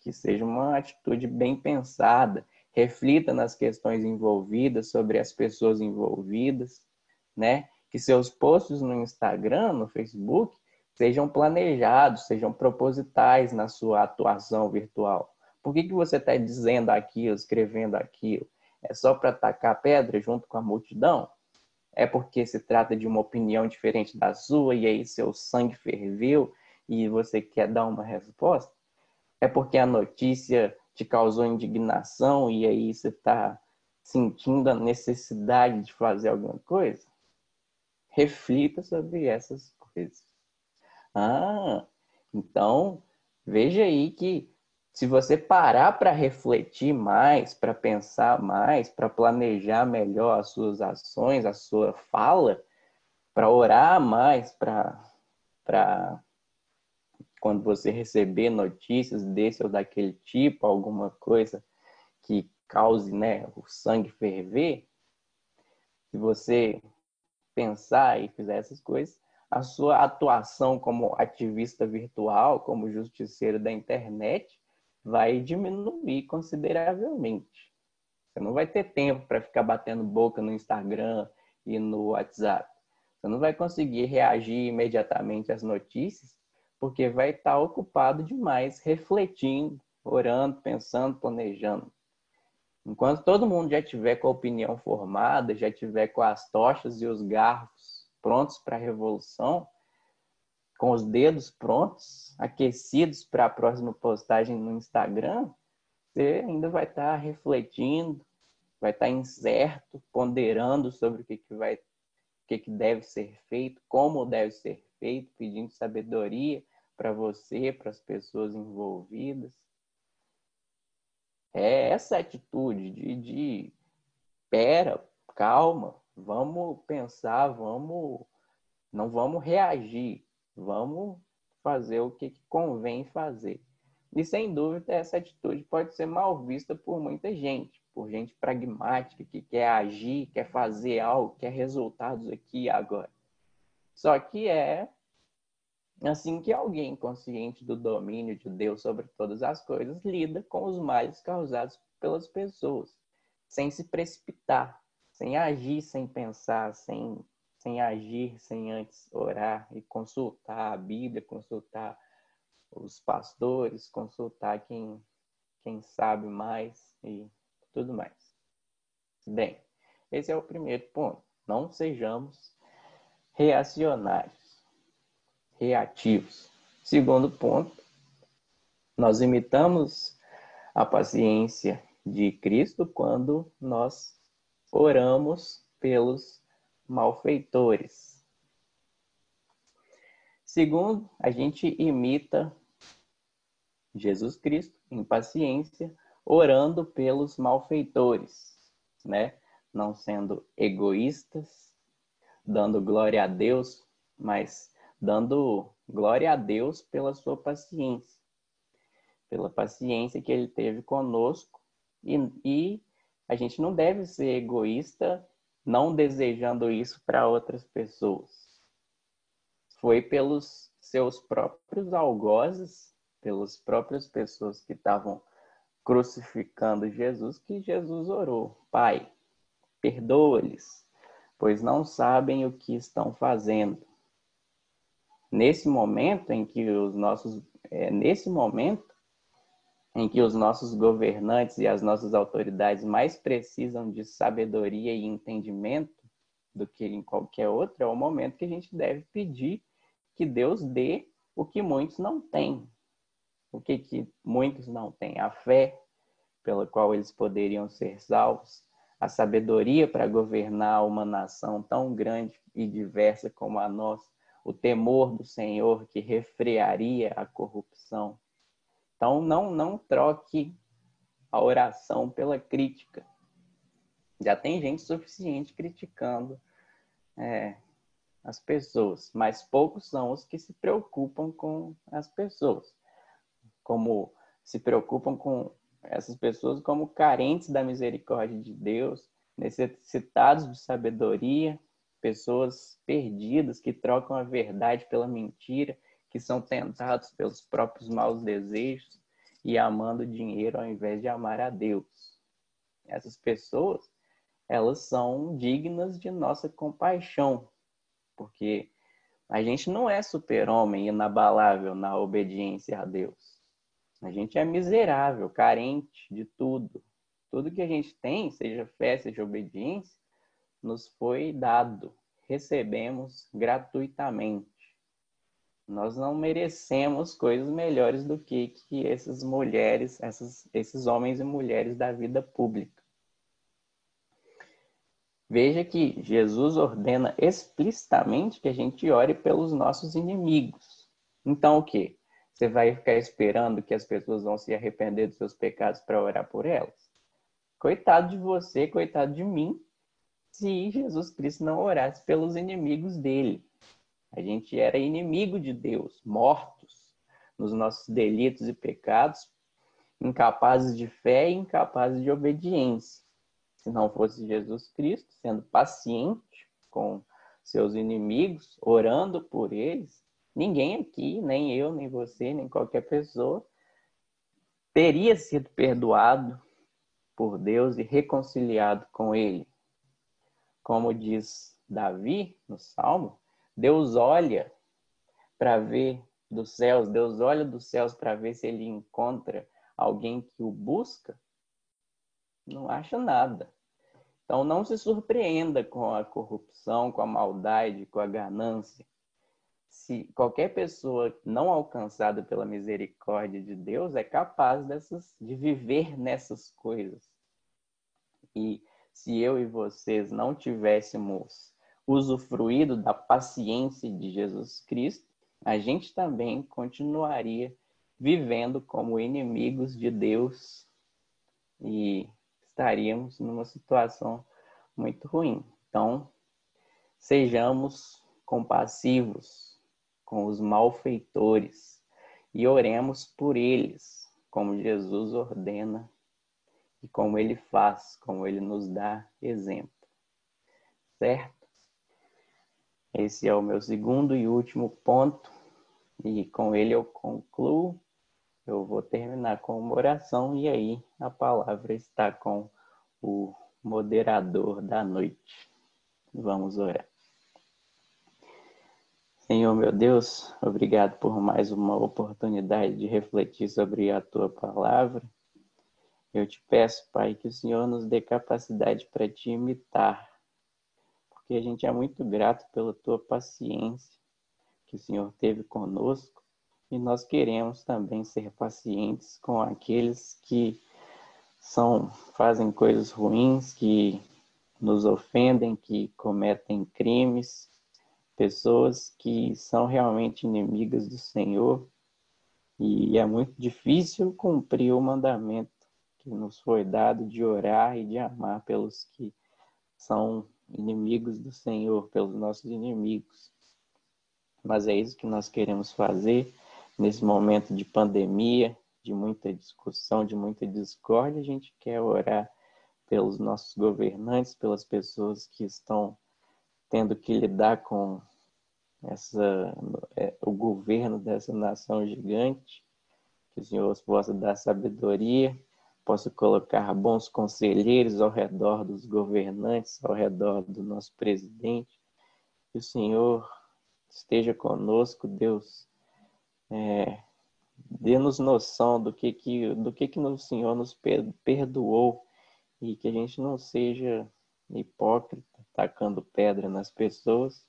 Que seja uma atitude bem pensada. Reflita nas questões envolvidas, sobre as pessoas envolvidas, né? Que seus posts no Instagram, no Facebook, sejam planejados, sejam propositais na sua atuação virtual. Por que, que você está dizendo aquilo, escrevendo aquilo? É só para atacar pedra junto com a multidão? É porque se trata de uma opinião diferente da sua e aí seu sangue ferveu e você quer dar uma resposta? É porque a notícia te causou indignação e aí você está sentindo a necessidade de fazer alguma coisa? Reflita sobre essas coisas. Ah, então veja aí que se você parar para refletir mais, para pensar mais, para planejar melhor as suas ações, a sua fala, para orar mais, para quando você receber notícias desse ou daquele tipo, alguma coisa que cause né, o sangue ferver, se você pensar e fizer essas coisas, a sua atuação como ativista virtual, como justiceiro da internet, vai diminuir consideravelmente. Você não vai ter tempo para ficar batendo boca no Instagram e no WhatsApp. Você não vai conseguir reagir imediatamente às notícias, porque vai estar ocupado demais refletindo, orando, pensando, planejando. Enquanto todo mundo já tiver com a opinião formada, já tiver com as tochas e os garfos prontos para a revolução, com os dedos prontos, aquecidos para a próxima postagem no Instagram, você ainda vai estar tá refletindo, vai estar tá incerto, ponderando sobre o que, que vai, o que, que deve ser feito, como deve ser feito, pedindo sabedoria para você, para as pessoas envolvidas. É essa atitude de, de pera, calma, vamos pensar, vamos, não vamos reagir, vamos fazer o que, convém fazer. E sem dúvida essa atitude pode ser mal vista por muita gente, por gente pragmática que quer agir, quer fazer algo, quer resultados aqui e agora. Só que é assim que alguém consciente do domínio de Deus sobre todas as coisas lida com os males causados pelas pessoas, sem se precipitar, sem agir, sem pensar, sem, sem agir, sem antes orar e consultar a Bíblia, consultar os pastores, consultar quem, quem sabe mais e tudo mais. Bem, esse é o primeiro ponto. Não sejamos reacionários, reativos. Segundo ponto, nós imitamos a paciência de Cristo quando nós oramos pelos malfeitores. Segundo, a gente imita Jesus Cristo em paciência, orando pelos malfeitores, né? Não sendo egoístas, dando glória a Deus, mas dando glória a Deus pela sua paciência, pela paciência que ele teve conosco e, e a gente não deve ser egoísta não desejando isso para outras pessoas. Foi pelos seus próprios algozes, pelas próprias pessoas que estavam crucificando Jesus, que Jesus orou: Pai, perdoa-lhes, pois não sabem o que estão fazendo. Nesse momento em que os nossos, é, nesse momento em que os nossos governantes e as nossas autoridades mais precisam de sabedoria e entendimento do que em qualquer outro, é o momento que a gente deve pedir que Deus dê o que muitos não têm. O que, que muitos não têm? A fé pela qual eles poderiam ser salvos, a sabedoria para governar uma nação tão grande e diversa como a nossa, o temor do Senhor que refrearia a corrupção então, não, não troque a oração pela crítica. Já tem gente suficiente criticando é, as pessoas, mas poucos são os que se preocupam com as pessoas, como se preocupam com essas pessoas como carentes da misericórdia de Deus, necessitados de sabedoria, pessoas perdidas que trocam a verdade pela mentira que são tentados pelos próprios maus desejos e amando dinheiro ao invés de amar a Deus. Essas pessoas, elas são dignas de nossa compaixão, porque a gente não é super-homem inabalável na obediência a Deus. A gente é miserável, carente de tudo. Tudo que a gente tem, seja fé, seja obediência, nos foi dado, recebemos gratuitamente. Nós não merecemos coisas melhores do que, que essas mulheres, essas, esses homens e mulheres da vida pública. Veja que Jesus ordena explicitamente que a gente ore pelos nossos inimigos. Então, o que? Você vai ficar esperando que as pessoas vão se arrepender dos seus pecados para orar por elas? Coitado de você, coitado de mim, se Jesus Cristo não orasse pelos inimigos dele. A gente era inimigo de Deus, mortos nos nossos delitos e pecados, incapazes de fé e incapazes de obediência. Se não fosse Jesus Cristo sendo paciente com seus inimigos, orando por eles, ninguém aqui, nem eu, nem você, nem qualquer pessoa, teria sido perdoado por Deus e reconciliado com Ele. Como diz Davi no Salmo, Deus olha para ver dos céus, Deus olha dos céus para ver se ele encontra alguém que o busca não acha nada. Então não se surpreenda com a corrupção, com a maldade, com a ganância. Se qualquer pessoa não alcançada pela misericórdia de Deus é capaz dessas, de viver nessas coisas. E se eu e vocês não tivéssemos usufruído da paciência de Jesus Cristo, a gente também continuaria vivendo como inimigos de Deus e estaríamos numa situação muito ruim. Então, sejamos compassivos com os malfeitores e oremos por eles, como Jesus ordena e como ele faz, como ele nos dá exemplo. Certo? Esse é o meu segundo e último ponto, e com ele eu concluo. Eu vou terminar com uma oração, e aí a palavra está com o moderador da noite. Vamos orar. Senhor meu Deus, obrigado por mais uma oportunidade de refletir sobre a tua palavra. Eu te peço, Pai, que o Senhor nos dê capacidade para te imitar, porque a gente é muito grato pela tua paciência que o Senhor teve conosco e nós queremos também ser pacientes com aqueles que são fazem coisas ruins, que nos ofendem, que cometem crimes, pessoas que são realmente inimigas do Senhor. E é muito difícil cumprir o mandamento que nos foi dado de orar e de amar pelos que são inimigos do Senhor, pelos nossos inimigos. Mas é isso que nós queremos fazer nesse momento de pandemia, de muita discussão, de muita discórdia. A gente quer orar pelos nossos governantes, pelas pessoas que estão tendo que lidar com essa, é, o governo dessa nação gigante. Que o Senhor possa dar sabedoria possa colocar bons conselheiros ao redor dos governantes, ao redor do nosso presidente. Que o Senhor esteja conosco, Deus. É, Dê-nos noção do que que, do que que o Senhor nos perdoou e que a gente não seja hipócrita, tacando pedra nas pessoas,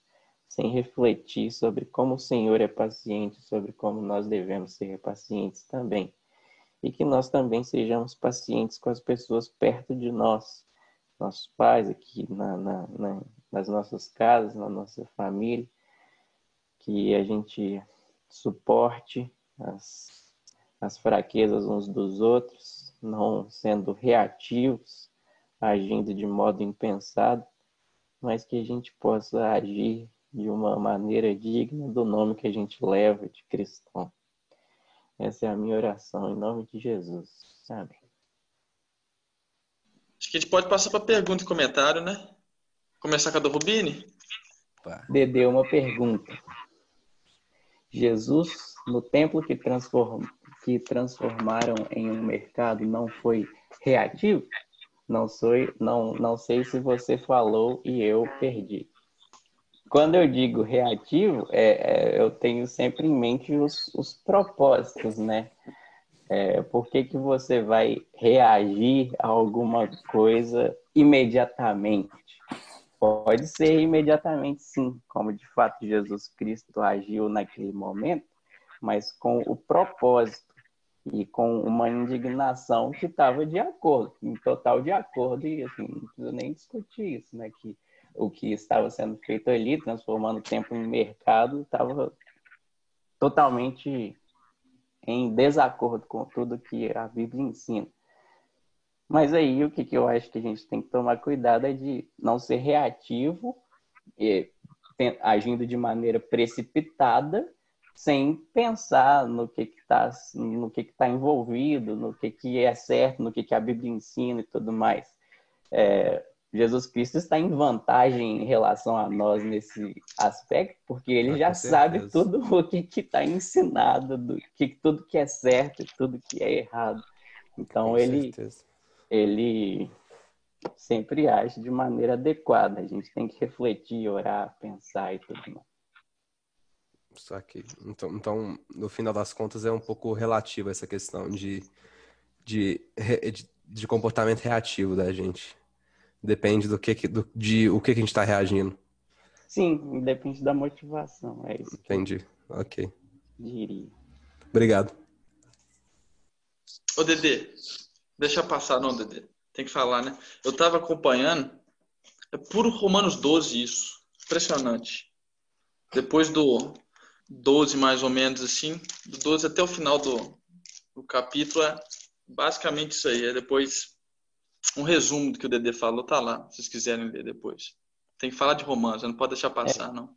sem refletir sobre como o Senhor é paciente, sobre como nós devemos ser pacientes também e que nós também sejamos pacientes com as pessoas perto de nós, nossos pais aqui na, na, na, nas nossas casas, na nossa família, que a gente suporte as, as fraquezas uns dos outros, não sendo reativos, agindo de modo impensado, mas que a gente possa agir de uma maneira digna do nome que a gente leva de cristão. Essa é a minha oração, em nome de Jesus. Amém. Acho que a gente pode passar para pergunta e comentário, né? Começar com a do Rubini? Dede, uma pergunta. Jesus, no templo que, transform... que transformaram em um mercado, não foi reativo? Não, sou... não, não sei se você falou e eu perdi. Quando eu digo reativo, é, é, eu tenho sempre em mente os, os propósitos, né? É, por que, que você vai reagir a alguma coisa imediatamente? Pode ser imediatamente, sim, como de fato Jesus Cristo agiu naquele momento, mas com o propósito e com uma indignação que estava de acordo, em total de acordo, e assim, não precisa nem discutir isso, né? Que o que estava sendo feito ali, transformando o tempo em mercado, estava totalmente em desacordo com tudo que a Bíblia ensina. Mas aí o que, que eu acho que a gente tem que tomar cuidado é de não ser reativo, e, agindo de maneira precipitada, sem pensar no que está no que está envolvido, no que, que é certo, no que, que a Bíblia ensina e tudo mais. É, Jesus Cristo está em vantagem em relação a nós nesse aspecto, porque ele ah, já sabe tudo <laughs> o que está ensinado, do que tudo que é certo e tudo que é errado. Então com ele certeza. ele sempre age de maneira adequada. A gente tem que refletir, orar, pensar e tudo mais. Só que então, então no final das contas é um pouco relativo essa questão de de, de de comportamento reativo da gente. Depende do que, do, de o que, que a gente está reagindo. Sim, depende da motivação. É isso. Entendi. Ok. Diria. Obrigado. Ô, Dedê, deixa passar, não, Dedê. Tem que falar, né? Eu estava acompanhando, é puro Romanos 12 isso. Impressionante. Depois do 12, mais ou menos assim, do 12 até o final do, do capítulo, é basicamente isso aí. É depois um resumo do que o Dedê falou, tá lá, se vocês quiserem ler depois. Tem que falar de romance, não pode deixar passar, <laughs> é. não.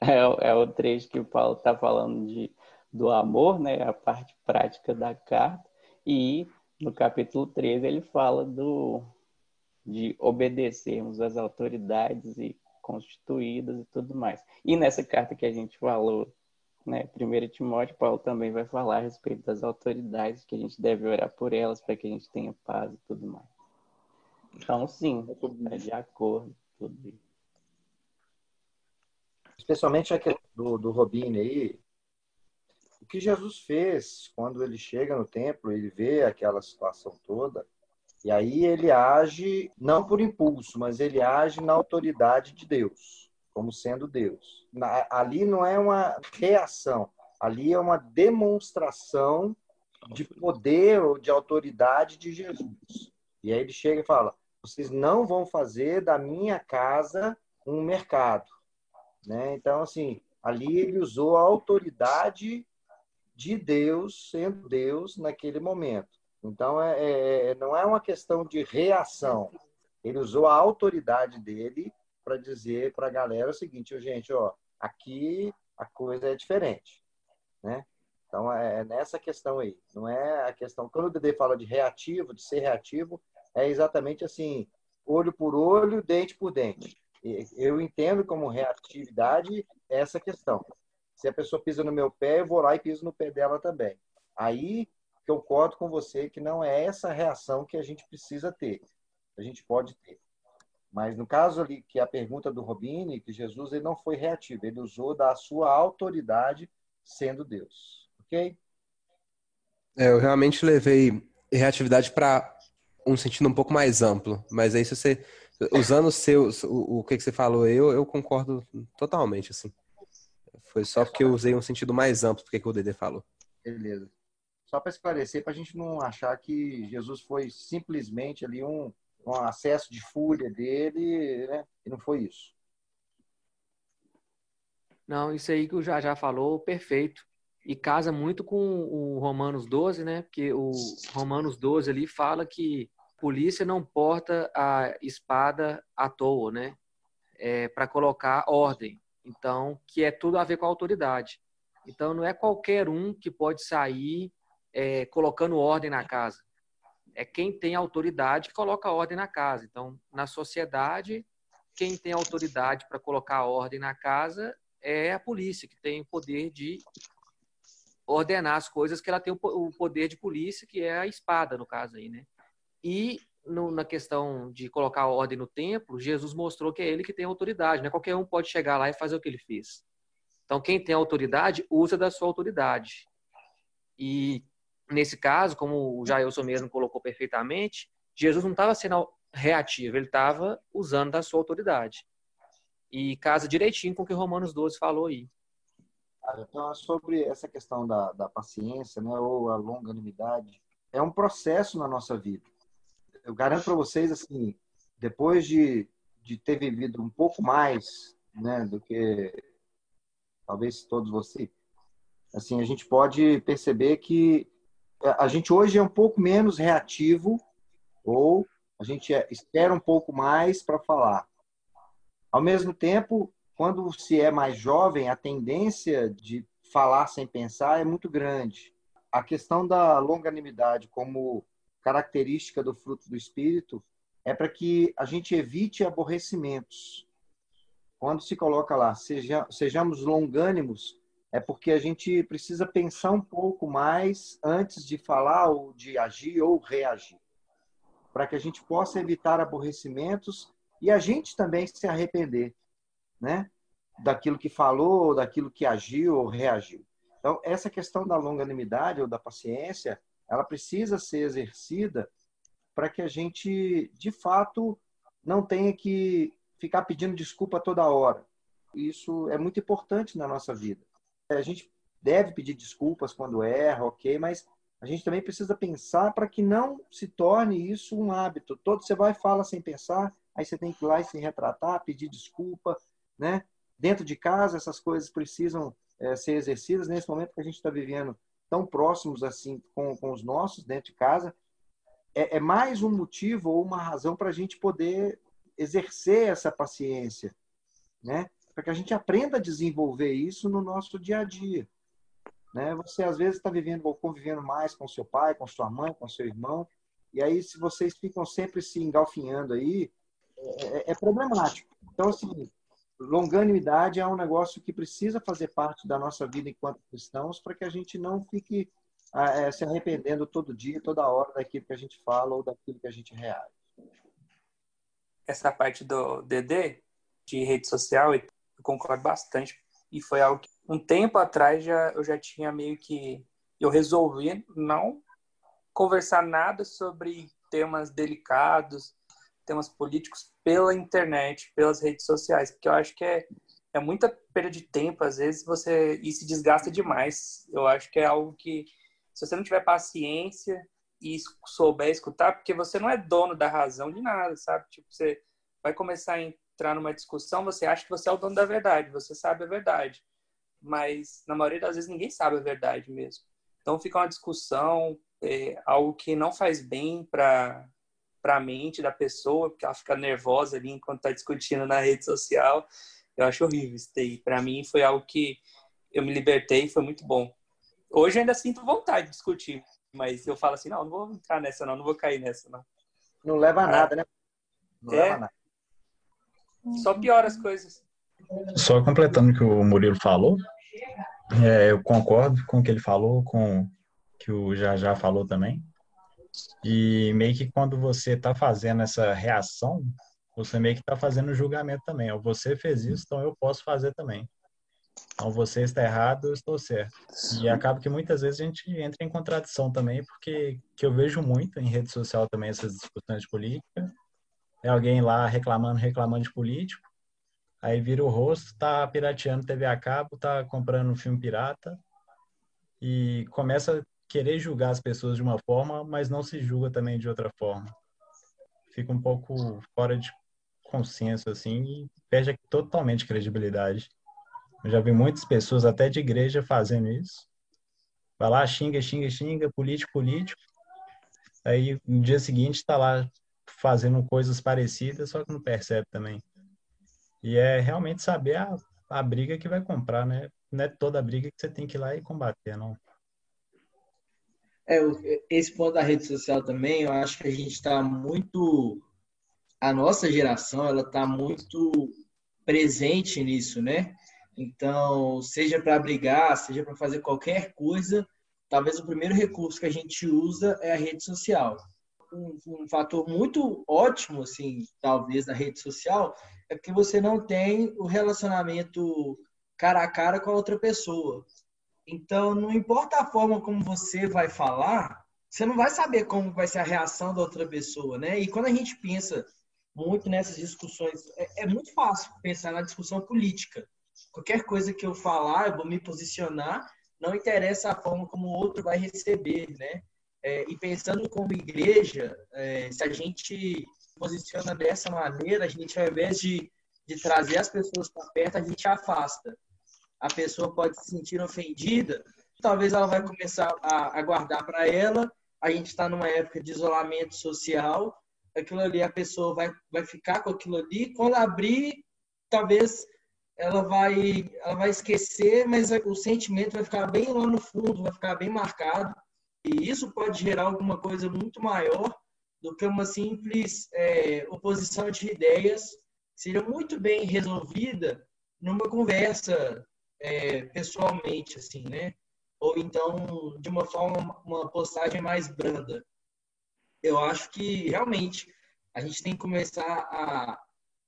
É, é o trecho que o Paulo está falando de, do amor, né? A parte prática da carta. E no capítulo 13 ele fala do, de obedecermos às autoridades e constituídas e tudo mais. E nessa carta que a gente falou, né, 1 Timóteo, Paulo também vai falar a respeito das autoridades, que a gente deve orar por elas para que a gente tenha paz e tudo mais. Então, sim, é de acordo tudo isso. Especialmente a do, do Robine aí, o que Jesus fez quando ele chega no templo, ele vê aquela situação toda, e aí ele age não por impulso, mas ele age na autoridade de Deus, como sendo Deus. Ali não é uma reação, ali é uma demonstração de poder ou de autoridade de Jesus. E aí ele chega e fala: vocês não vão fazer da minha casa um mercado. Né? Então, assim, ali ele usou a autoridade de Deus, sendo Deus naquele momento. Então, é, é, é, não é uma questão de reação. Ele usou a autoridade dele para dizer para a galera o seguinte, gente, ó, aqui a coisa é diferente, né? Então, é, é nessa questão aí. Não é a questão... Quando o Dede fala de reativo, de ser reativo, é exatamente assim, olho por olho, dente por dente. Eu entendo como reatividade essa questão. Se a pessoa pisa no meu pé, eu vou lá e piso no pé dela também. Aí concordo com você que não é essa reação que a gente precisa ter. A gente pode ter. Mas no caso ali, que é a pergunta do Robini, que Jesus ele não foi reativo, ele usou da sua autoridade sendo Deus. Ok? É, eu realmente levei reatividade para um sentido um pouco mais amplo. Mas aí, se você. Usando o seu, o, o que, que você falou, eu, eu concordo totalmente, assim. Foi só porque eu usei um sentido mais amplo do que, que o Dede falou. Beleza. Só para esclarecer, para a gente não achar que Jesus foi simplesmente ali um, um acesso de fúria dele, né? E não foi isso. Não, isso aí que o já já falou, perfeito e casa muito com o Romanos 12, né? Porque o Romanos 12 ali fala que polícia não porta a espada à toa, né? É, para colocar ordem. Então, que é tudo a ver com a autoridade. Então, não é qualquer um que pode sair é, colocando ordem na casa. É quem tem autoridade que coloca ordem na casa. Então, na sociedade, quem tem autoridade para colocar ordem na casa é a polícia, que tem o poder de ordenar as coisas, que ela tem o poder de polícia, que é a espada, no caso aí, né? E no, na questão de colocar ordem no templo, Jesus mostrou que é ele que tem autoridade, né? Qualquer um pode chegar lá e fazer o que ele fez. Então, quem tem autoridade, usa da sua autoridade. E, nesse caso, como o Jailson mesmo colocou perfeitamente, Jesus não estava sendo reativo, ele estava usando da sua autoridade. E casa direitinho com o que Romanos 12 falou aí. Então, sobre essa questão da, da paciência, né, ou a longanimidade, é um processo na nossa vida. Eu garanto para vocês, assim, depois de, de ter vivido um pouco mais, né, do que talvez todos vocês, assim, a gente pode perceber que a gente hoje é um pouco menos reativo ou a gente é, espera um pouco mais para falar. Ao mesmo tempo, quando se é mais jovem, a tendência de falar sem pensar é muito grande. A questão da longanimidade como característica do fruto do espírito é para que a gente evite aborrecimentos. Quando se coloca lá, seja, sejamos longânimos, é porque a gente precisa pensar um pouco mais antes de falar ou de agir ou reagir, para que a gente possa evitar aborrecimentos e a gente também se arrepender né? daquilo que falou, daquilo que agiu ou reagiu. Então, essa questão da longanimidade ou da paciência ela precisa ser exercida para que a gente, de fato, não tenha que ficar pedindo desculpa toda hora. Isso é muito importante na nossa vida. A gente deve pedir desculpas quando erra, ok, mas a gente também precisa pensar para que não se torne isso um hábito. Todo você vai fala sem pensar, aí você tem que ir lá e se retratar, pedir desculpa, né? Dentro de casa, essas coisas precisam é, ser exercidas nesse momento que a gente está vivendo tão próximos assim com, com os nossos dentro de casa. É, é mais um motivo ou uma razão para a gente poder exercer essa paciência, né? Para que a gente aprenda a desenvolver isso no nosso dia a dia. Né? Você às vezes está vivendo ou convivendo mais com seu pai, com sua mãe, com seu irmão, e aí se vocês ficam sempre se engalfinhando aí, é, é, é problemático. Então, assim, longanimidade é um negócio que precisa fazer parte da nossa vida enquanto cristãos para que a gente não fique é, se arrependendo todo dia, toda hora daquilo que a gente fala ou daquilo que a gente reage. Essa parte do DD, de rede social, eu concordo bastante. E foi algo que um tempo atrás já, eu já tinha meio que. Eu resolvi não conversar nada sobre temas delicados, temas políticos pela internet, pelas redes sociais, porque eu acho que é, é muita perda de tempo, às vezes você e se desgasta demais. Eu acho que é algo que, se você não tiver paciência e souber escutar, porque você não é dono da razão de nada, sabe? Tipo, você vai começar a entrar numa discussão, você acha que você é o dono da verdade, você sabe a verdade mas na maioria das vezes ninguém sabe a verdade mesmo. Então fica uma discussão, é, algo que não faz bem para a mente da pessoa, porque ela fica nervosa ali enquanto está discutindo na rede social. Eu acho horrível isso daí. Para mim foi algo que eu me libertei foi muito bom. Hoje eu ainda sinto vontade de discutir, mas eu falo assim, não, não vou entrar nessa não, não vou cair nessa não. Não leva a ah, nada, né? Não é, leva a nada. Só piora as coisas. Só completando o que o Murilo falou, é, eu concordo com o que ele falou, com o que o Jajá falou também. E meio que quando você está fazendo essa reação, você meio que está fazendo julgamento também. Ou você fez isso, então eu posso fazer também. Então você está errado, eu estou certo. E acaba que muitas vezes a gente entra em contradição também, porque que eu vejo muito em rede social também essas discussões de política. É alguém lá reclamando, reclamando de político. Aí vira o rosto, tá pirateando TV a cabo, tá comprando um filme pirata e começa a querer julgar as pessoas de uma forma, mas não se julga também de outra forma. Fica um pouco fora de consenso assim e perde totalmente credibilidade. Eu já vi muitas pessoas até de igreja fazendo isso. Vai lá, xinga, xinga, xinga, político, político. Aí no dia seguinte está lá fazendo coisas parecidas, só que não percebe também. E é realmente saber a, a briga que vai comprar, né? Não é toda briga que você tem que ir lá e combater, não. É, esse ponto da rede social também, eu acho que a gente está muito. A nossa geração, ela está muito presente nisso, né? Então, seja para brigar, seja para fazer qualquer coisa, talvez o primeiro recurso que a gente usa é a rede social. Um, um fator muito ótimo, assim, talvez, da rede social é porque você não tem o relacionamento cara a cara com a outra pessoa. Então, não importa a forma como você vai falar, você não vai saber como vai ser a reação da outra pessoa, né? E quando a gente pensa muito nessas discussões, é, é muito fácil pensar na discussão política. Qualquer coisa que eu falar, eu vou me posicionar, não interessa a forma como o outro vai receber, né? É, e pensando como igreja, é, se a gente posiciona dessa maneira, a gente, ao invés de, de trazer as pessoas para perto, a gente afasta. A pessoa pode se sentir ofendida, talvez ela vai começar a, a guardar para ela. A gente está numa época de isolamento social, aquilo ali, a pessoa vai, vai ficar com aquilo ali. Quando abrir, talvez ela vai, ela vai esquecer, mas o sentimento vai ficar bem lá no fundo, vai ficar bem marcado. E isso pode gerar alguma coisa muito maior do que uma simples é, oposição de ideias seria muito bem resolvida numa conversa é, pessoalmente, assim, né? Ou então de uma forma, uma postagem mais branda. Eu acho que realmente a gente tem que começar a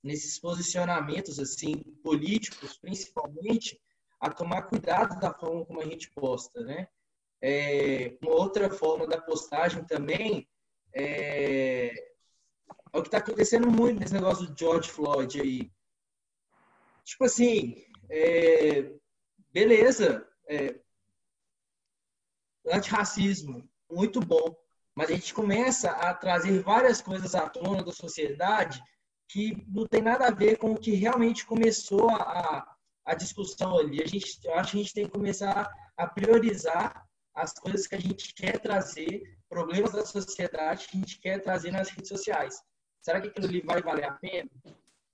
nesses posicionamentos assim políticos, principalmente, a tomar cuidado da forma como a gente posta, né? É, uma outra forma da postagem também é, é o que está acontecendo muito nesse negócio do George Floyd aí. Tipo assim, é, beleza, é, antirracismo, muito bom, mas a gente começa a trazer várias coisas à tona da sociedade que não tem nada a ver com o que realmente começou a, a discussão ali. A gente, eu acho que a gente tem que começar a priorizar as coisas que a gente quer trazer, problemas da sociedade que a gente quer trazer nas redes sociais. Será que aquilo ali vai valer a pena?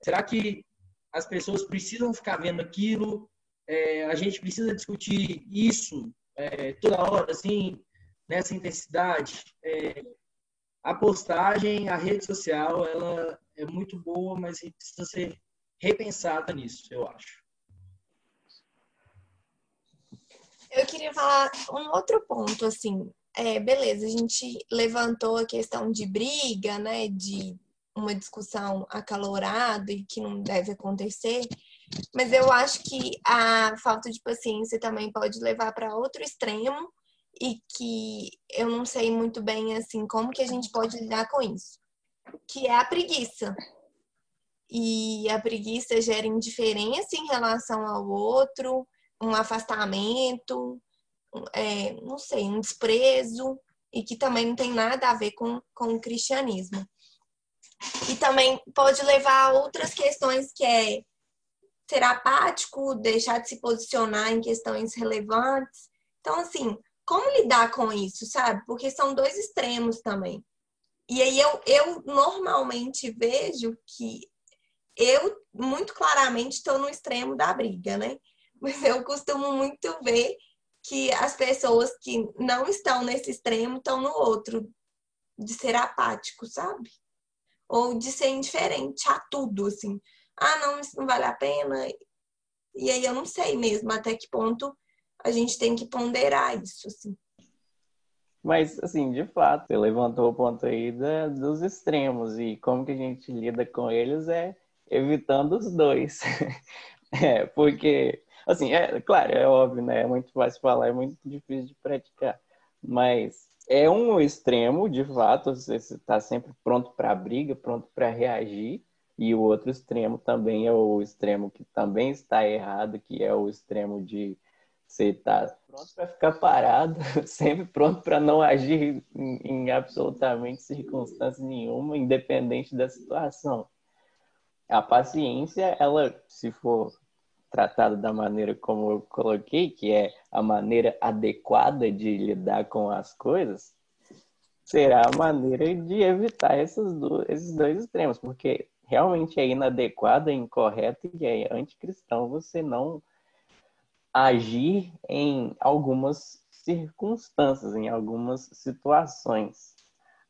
Será que as pessoas precisam ficar vendo aquilo? É, a gente precisa discutir isso é, toda hora, assim, nessa intensidade? É, a postagem, a rede social, ela é muito boa, mas precisa ser repensada nisso, eu acho. Eu queria falar um outro ponto, assim, é, beleza, a gente levantou a questão de briga, né, de uma discussão acalorada e que não deve acontecer, mas eu acho que a falta de paciência também pode levar para outro extremo e que eu não sei muito bem assim como que a gente pode lidar com isso, que é a preguiça. E a preguiça gera indiferença em relação ao outro, um afastamento, é, não sei, um desprezo, e que também não tem nada a ver com, com o cristianismo. E também pode levar a outras questões que é ser apático, deixar de se posicionar em questões relevantes. Então, assim, como lidar com isso, sabe? Porque são dois extremos também. E aí eu, eu normalmente vejo que eu muito claramente estou no extremo da briga, né? Mas eu costumo muito ver que as pessoas que não estão nesse extremo estão no outro, de ser apático, sabe? Ou de ser indiferente a tudo, assim. Ah, não, isso não vale a pena. E aí eu não sei mesmo até que ponto a gente tem que ponderar isso, assim. Mas, assim, de fato, você levantou o ponto aí da, dos extremos e como que a gente lida com eles é evitando os dois. <laughs> é, porque, assim, é claro, é óbvio, né? É muito fácil falar, é muito difícil de praticar. Mas é um extremo, de fato, você está sempre pronto para briga, pronto para reagir. E o outro extremo também é o extremo que também está errado, que é o extremo de você tá pronto para ficar parado, <laughs> sempre pronto para não agir em, em, absolutamente circunstância nenhuma, independente da situação. A paciência, ela, se for tratada da maneira como eu coloquei, que é a maneira adequada de lidar com as coisas, será a maneira de evitar esses dois, esses dois extremos, porque realmente é inadequado, é incorreto e é anticristão você não agir em algumas circunstâncias, em algumas situações.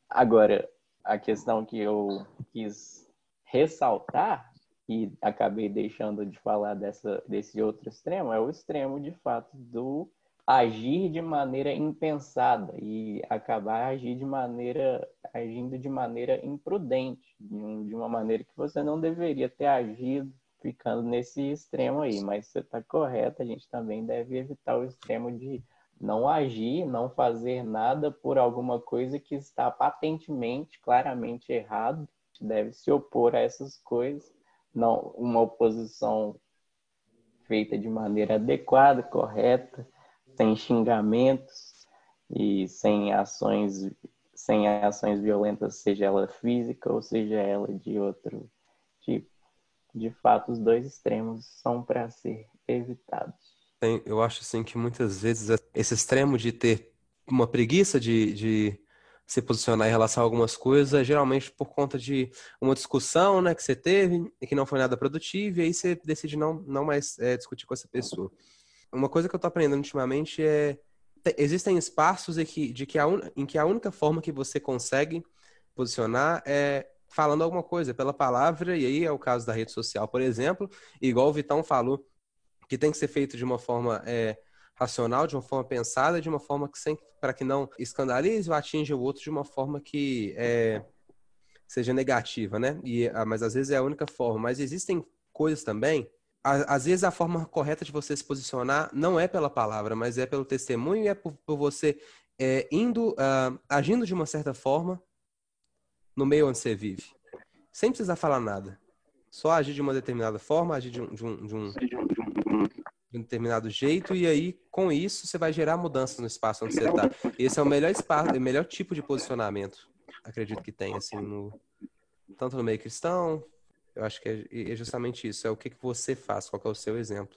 Agora, a questão que eu quis ressaltar e acabei deixando de falar dessa, desse outro extremo é o extremo de fato do agir de maneira impensada e acabar agir de maneira agindo de maneira imprudente, de uma maneira que você não deveria ter agido ficando nesse extremo aí, mas você está correto, a gente também deve evitar o extremo de não agir, não fazer nada por alguma coisa que está patentemente, claramente errado, deve se opor a essas coisas, não uma oposição feita de maneira adequada, correta, sem xingamentos e sem ações sem ações violentas, seja ela física ou seja ela de outro tipo de fato, os dois extremos são para ser evitados. Eu acho assim que muitas vezes esse extremo de ter uma preguiça de, de se posicionar em relação a algumas coisas, geralmente por conta de uma discussão né, que você teve e que não foi nada produtivo, e aí você decide não, não mais é, discutir com essa pessoa. Uma coisa que eu estou aprendendo ultimamente é existem espaços em que, de que a un, em que a única forma que você consegue posicionar é falando alguma coisa pela palavra, e aí é o caso da rede social, por exemplo, igual o Vitão falou, que tem que ser feito de uma forma é, racional, de uma forma pensada, de uma forma que para que não escandalize ou atinja o outro de uma forma que é, seja negativa, né? E, ah, mas às vezes é a única forma. Mas existem coisas também, às vezes a forma correta de você se posicionar não é pela palavra, mas é pelo testemunho e é por, por você é, indo, uh, agindo de uma certa forma no meio onde você vive. Sem precisar falar nada. Só agir de uma determinada forma, agir de um, de um, de um, de um determinado jeito, e aí, com isso, você vai gerar mudanças no espaço onde você está. Esse é o melhor espaço, o melhor tipo de posicionamento, acredito que tem, assim, no, tanto no meio cristão, eu acho que é, é justamente isso, é o que, que você faz, qual é o seu exemplo.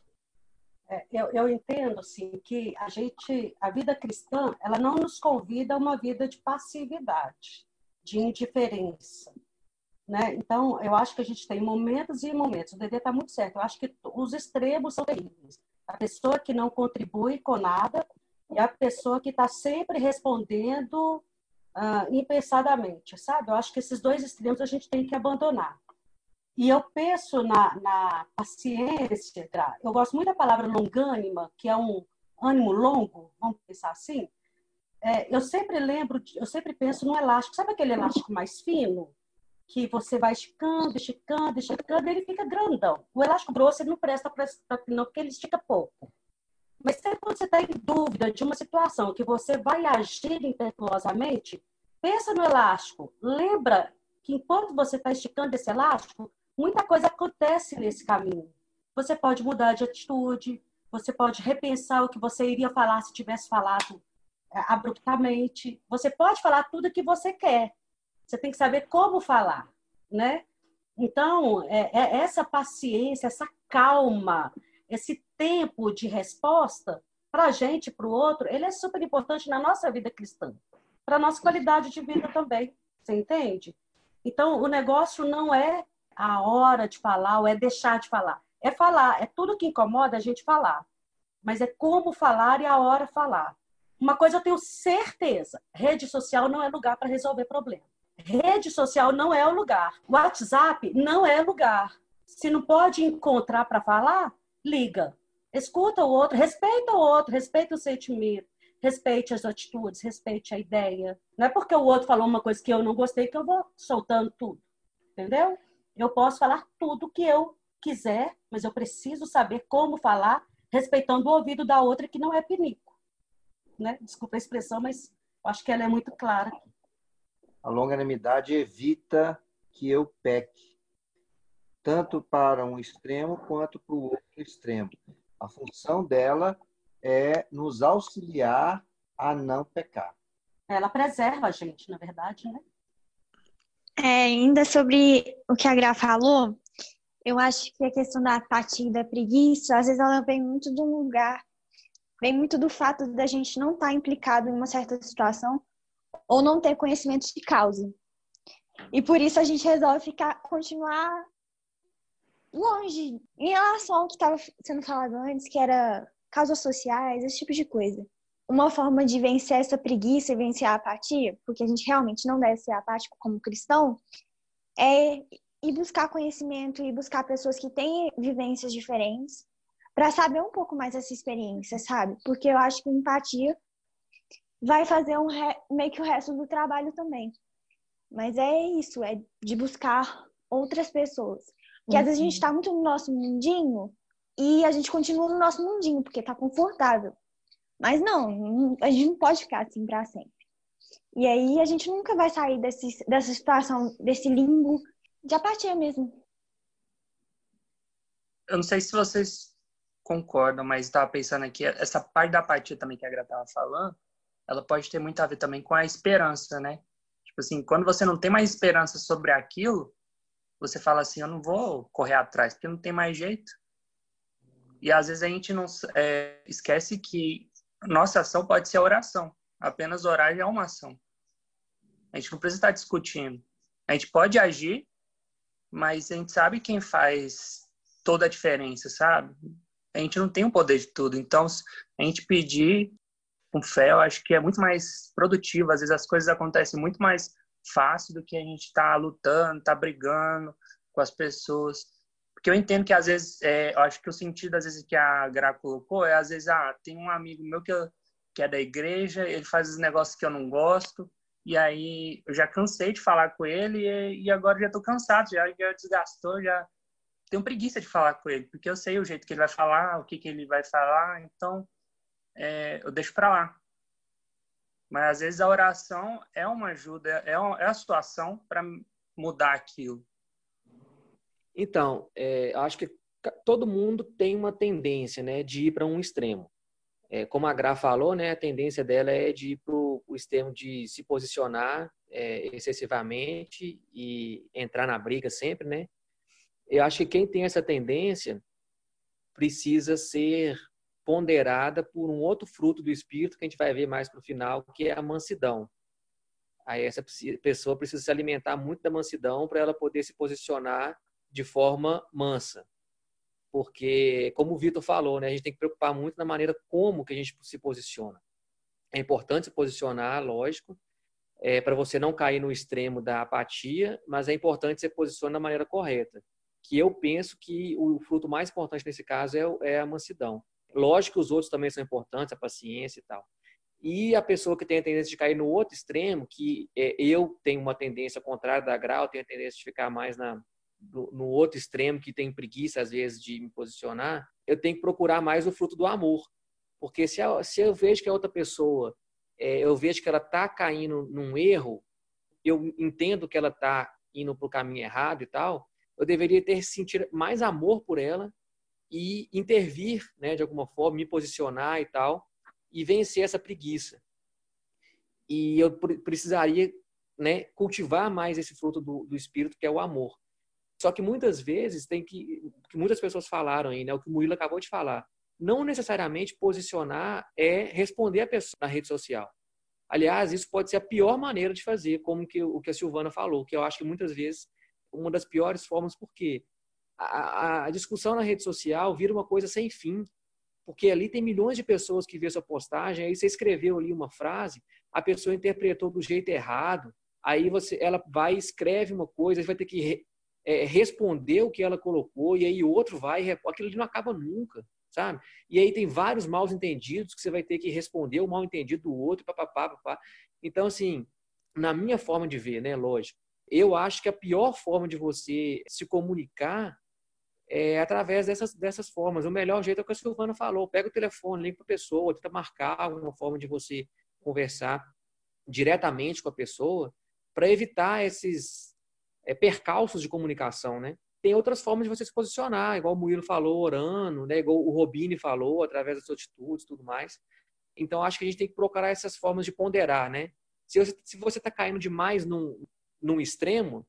É, eu, eu entendo, assim, que a gente, a vida cristã, ela não nos convida a uma vida de passividade, de indiferença, né? Então, eu acho que a gente tem momentos e momentos. O Dedê está muito certo. Eu acho que os extremos são terríveis. A pessoa que não contribui com nada e a pessoa que está sempre respondendo uh, impensadamente, sabe? Eu acho que esses dois extremos a gente tem que abandonar. E eu penso na, na paciência, eu gosto muito da palavra longânima, que é um ânimo longo, vamos pensar assim. É, eu sempre lembro, eu sempre penso no elástico, sabe aquele elástico mais fino? Que você vai esticando, esticando, esticando, ele fica grandão. O elástico grosso ele não presta para não, porque ele estica pouco. Mas sempre quando você está em dúvida de uma situação que você vai agir impetuosamente, pensa no elástico. Lembra que enquanto você está esticando esse elástico, muita coisa acontece nesse caminho. Você pode mudar de atitude, você pode repensar o que você iria falar se tivesse falado é, abruptamente. Você pode falar tudo o que você quer. Você tem que saber como falar, né? Então, é, é essa paciência, essa calma, esse tempo de resposta para a gente, para o outro, ele é super importante na nossa vida cristã, para a nossa qualidade de vida também. Você entende? Então, o negócio não é a hora de falar ou é deixar de falar. É falar, é tudo que incomoda a gente falar. Mas é como falar e a hora falar. Uma coisa eu tenho certeza: rede social não é lugar para resolver problema. Rede social não é o lugar. WhatsApp não é lugar. Se não pode encontrar para falar, liga. Escuta o outro, respeita o outro, respeita o sentimento, respeite as atitudes, respeite a ideia. Não é porque o outro falou uma coisa que eu não gostei que eu vou soltando tudo. Entendeu? Eu posso falar tudo que eu quiser, mas eu preciso saber como falar, respeitando o ouvido da outra que não é pinico. Né? Desculpa a expressão, mas acho que ela é muito clara. A longanimidade evita que eu peque, tanto para um extremo quanto para o outro extremo. A função dela é nos auxiliar a não pecar. Ela preserva a gente, na verdade, né? É, ainda sobre o que a Gra falou, eu acho que a questão da apatia e da preguiça, às vezes ela vem muito de um lugar, vem muito do fato da gente não estar tá implicado em uma certa situação ou não ter conhecimento de causa. E por isso a gente resolve ficar, continuar longe em relação ao que estava sendo falado antes, que era causas sociais, esse tipo de coisa uma forma de vencer essa preguiça e vencer a apatia, porque a gente realmente não deve ser apático como cristão, é ir buscar conhecimento e buscar pessoas que têm vivências diferentes para saber um pouco mais dessa experiência, sabe? Porque eu acho que empatia vai fazer um re... meio que o resto do trabalho também. Mas é isso, é de buscar outras pessoas. Porque uhum. às vezes a gente está muito no nosso mundinho e a gente continua no nosso mundinho, porque está confortável. Mas não, a gente não pode ficar assim para sempre. E aí a gente nunca vai sair desse, dessa situação, desse limbo de apatia mesmo. Eu não sei se vocês concordam, mas estava pensando aqui, essa parte da apatia também que a Gra estava falando, ela pode ter muito a ver também com a esperança, né? Tipo assim, quando você não tem mais esperança sobre aquilo, você fala assim, eu não vou correr atrás, porque não tem mais jeito. E às vezes a gente não é, esquece que nossa ação pode ser a oração. Apenas orar já é uma ação. A gente não precisa estar discutindo. A gente pode agir, mas a gente sabe quem faz toda a diferença, sabe? A gente não tem o poder de tudo. Então, a gente pedir com fé, eu acho que é muito mais produtivo. Às vezes as coisas acontecem muito mais fácil do que a gente tá lutando, tá brigando com as pessoas. Porque eu entendo que às vezes, é, eu acho que o sentido às vezes que a Gra colocou é às vezes, ah, tem um amigo meu que, eu, que é da igreja, ele faz os negócios que eu não gosto, e aí eu já cansei de falar com ele e, e agora já tô cansado, já, já desgastou, já, tenho preguiça de falar com ele, porque eu sei o jeito que ele vai falar, o que, que ele vai falar, então é, eu deixo para lá. Mas às vezes a oração é uma ajuda, é, é a situação para mudar aquilo. Então, é, acho que todo mundo tem uma tendência né, de ir para um extremo. É, como a Gra falou, né, a tendência dela é de ir para o extremo de se posicionar é, excessivamente e entrar na briga sempre, né? Eu acho que quem tem essa tendência precisa ser ponderada por um outro fruto do espírito que a gente vai ver mais para o final, que é a mansidão. Aí essa pessoa precisa se alimentar muito da mansidão para ela poder se posicionar de forma mansa. Porque, como o Vitor falou, né, a gente tem que preocupar muito na maneira como que a gente se posiciona. É importante se posicionar, lógico, é, para você não cair no extremo da apatia, mas é importante se posicionar da maneira correta. Que eu penso que o fruto mais importante nesse caso é, é a mansidão. Lógico que os outros também são importantes, a paciência e tal. E a pessoa que tem a tendência de cair no outro extremo, que é, eu tenho uma tendência contrária da grau, tenho a tendência de ficar mais na, no, no outro extremo, que tem preguiça às vezes de me posicionar, eu tenho que procurar mais o fruto do amor. Porque se, eu, se eu vejo que a outra pessoa, é, eu vejo que ela está caindo num erro, eu entendo que ela está indo para o caminho errado e tal, eu deveria ter sentir mais amor por ela e intervir, né, de alguma forma, me posicionar e tal, e vencer essa preguiça. E eu precisaria né, cultivar mais esse fruto do, do espírito, que é o amor. Só que muitas vezes tem que, que muitas pessoas falaram aí, né, o que o Murilo acabou de falar, não necessariamente posicionar é responder a pessoa na rede social. Aliás, isso pode ser a pior maneira de fazer, como que, o que a Silvana falou, que eu acho que muitas vezes uma das piores formas, porque a, a discussão na rede social vira uma coisa sem fim, porque ali tem milhões de pessoas que vê sua postagem, aí você escreveu ali uma frase, a pessoa interpretou do jeito errado, aí você, ela vai escreve uma coisa, vai ter que re, é, responder o que ela colocou, e aí outro vai, aquilo não acaba nunca, sabe? E aí tem vários mal entendidos que você vai ter que responder o mal entendido do outro, papapá, papá. Então, assim, na minha forma de ver, né, lógico, eu acho que a pior forma de você se comunicar é, através dessas, dessas formas. O melhor jeito é o que a Silvana falou: pega o telefone, liga para a pessoa, tenta marcar alguma forma de você conversar diretamente com a pessoa para evitar esses é, percalços de comunicação, né? Tem outras formas de você se posicionar, igual o Murilo falou, orando, né? igual o Robini falou, através das suas atitudes tudo mais. Então, acho que a gente tem que procurar essas formas de ponderar, né? Se você está caindo demais num, num extremo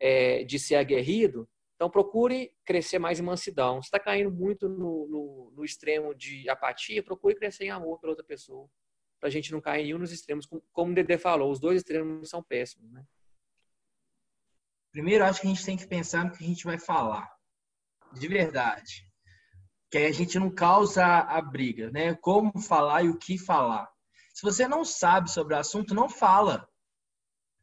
é, de ser aguerrido, então, procure crescer mais em mansidão. Se está caindo muito no, no, no, extremo de apatia, procure crescer em amor pela outra pessoa. Para a gente não cair em nenhum dos extremos. Como, como o Dedê falou, os dois extremos são péssimos. Né? Primeiro, acho que a gente tem que pensar no que a gente vai falar. De verdade. Que a gente não causa a briga, né? Como falar e o que falar. Se você não sabe sobre o assunto, não fala.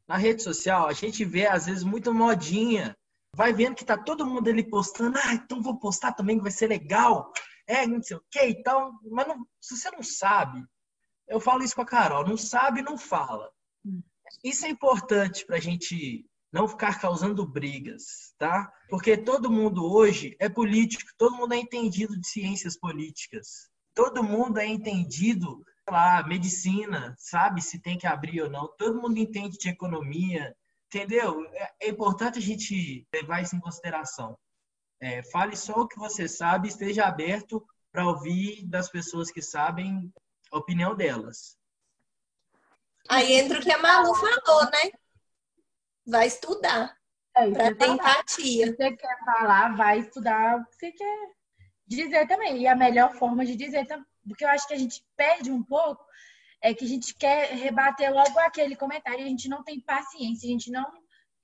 Na rede social, a gente vê, às vezes, muita modinha vai vendo que tá todo mundo ali postando, ah, então vou postar também que vai ser legal, é, não sei o que, então, mas não, se você não sabe, eu falo isso com a Carol, não sabe, não fala. Isso é importante para a gente não ficar causando brigas, tá? Porque todo mundo hoje é político, todo mundo é entendido de ciências políticas, todo mundo é entendido, sei lá, medicina, sabe se tem que abrir ou não, todo mundo entende de economia, Entendeu? É, é importante a gente levar isso em consideração. É, fale só o que você sabe, esteja aberto para ouvir das pessoas que sabem a opinião delas. Aí entra o que a Malu falou, né? Vai estudar. É, para ter empatia. Se você quer falar, vai estudar o que você quer dizer também. E a melhor forma de dizer também. Porque eu acho que a gente perde um pouco é que a gente quer rebater logo aquele comentário, a gente não tem paciência, a gente não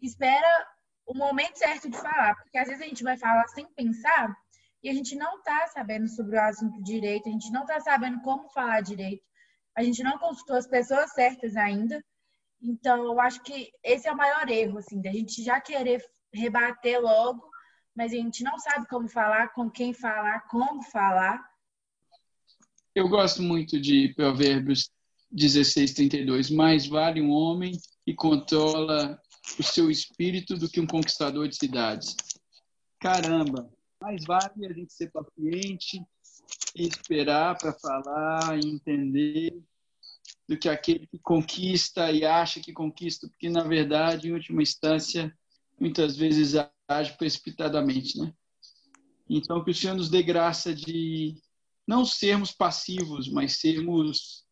espera o momento certo de falar, porque às vezes a gente vai falar sem pensar e a gente não está sabendo sobre o assunto direito, a gente não está sabendo como falar direito, a gente não consultou as pessoas certas ainda. Então, eu acho que esse é o maior erro, assim, da gente já querer rebater logo, mas a gente não sabe como falar, com quem falar, como falar. Eu gosto muito de Provérbios 16:32 mais vale um homem que controla o seu espírito do que um conquistador de cidades. Caramba, mais vale a gente ser paciente e esperar para falar e entender do que aquele que conquista e acha que conquista, porque na verdade, em última instância, muitas vezes age precipitadamente, né? Então, que o Senhor nos dê graça de não sermos passivos, mas sermos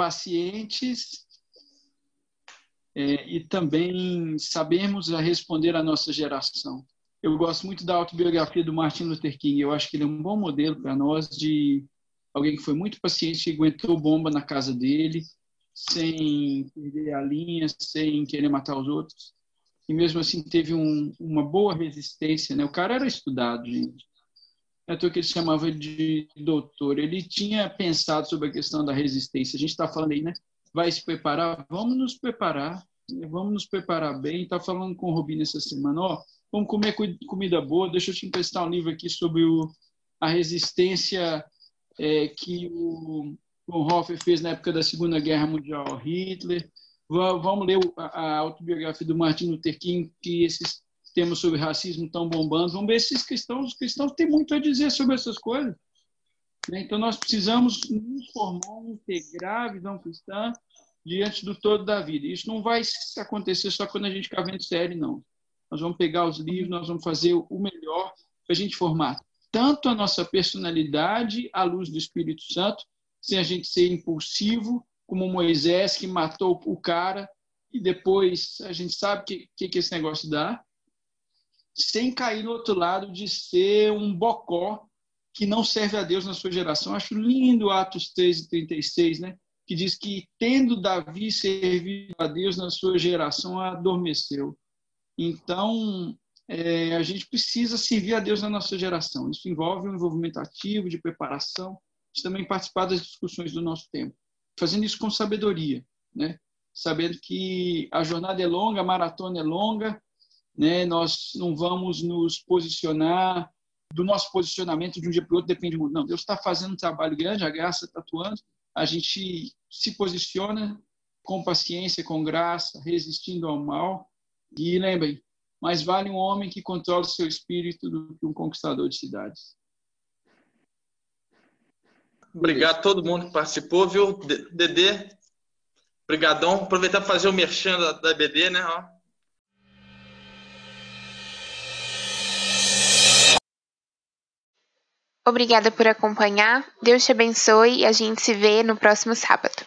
pacientes é, e também sabermos responder à nossa geração. Eu gosto muito da autobiografia do Martin Luther King. Eu acho que ele é um bom modelo para nós de alguém que foi muito paciente e aguentou bomba na casa dele, sem perder a linha, sem querer matar os outros. E mesmo assim teve um, uma boa resistência. Né? O cara era estudado, gente. É que ele chamava de doutor. Ele tinha pensado sobre a questão da resistência. A gente está falando aí, né? Vai se preparar? Vamos nos preparar. Vamos nos preparar bem. Está falando com o Robinho essa semana. Ó, vamos comer comida boa. Deixa eu te emprestar um livro aqui sobre o, a resistência é, que o, Hoffer fez na época da Segunda Guerra Mundial Hitler. Vamos ler a autobiografia do Martin Luther King, que esses temas sobre racismo estão bombando. Vamos ver esses cristãos. Os cristãos têm muito a dizer sobre essas coisas. Né? Então, nós precisamos nos formar, integrar a visão cristã diante do todo da vida. Isso não vai acontecer só quando a gente ficar vendo série, não. Nós vamos pegar os livros, nós vamos fazer o melhor para a gente formar tanto a nossa personalidade à luz do Espírito Santo, sem a gente ser impulsivo, como Moisés que matou o cara e depois a gente sabe o que, que, que esse negócio dá, sem cair no outro lado de ser um bocó que não serve a Deus na sua geração. Acho lindo Atos 3 e 36, né? que diz que, tendo Davi servido a Deus na sua geração, adormeceu. Então, é, a gente precisa servir a Deus na nossa geração. Isso envolve um envolvimento ativo, de preparação, de também participar das discussões do nosso tempo. Fazendo isso com sabedoria, né? sabendo que a jornada é longa, a maratona é longa, né? nós não vamos nos posicionar, do nosso posicionamento de um dia para o outro depende muito. Não, Deus está fazendo um trabalho grande, a graça está atuando, a gente se posiciona com paciência, com graça, resistindo ao mal. E lembrem, mais vale um homem que controla o seu espírito do que um conquistador de cidades. Obrigado a todo mundo que participou, viu? Dedê, brigadão. Aproveitar para fazer o merchan da, da BD, né? Ó. Obrigada por acompanhar. Deus te abençoe e a gente se vê no próximo sábado.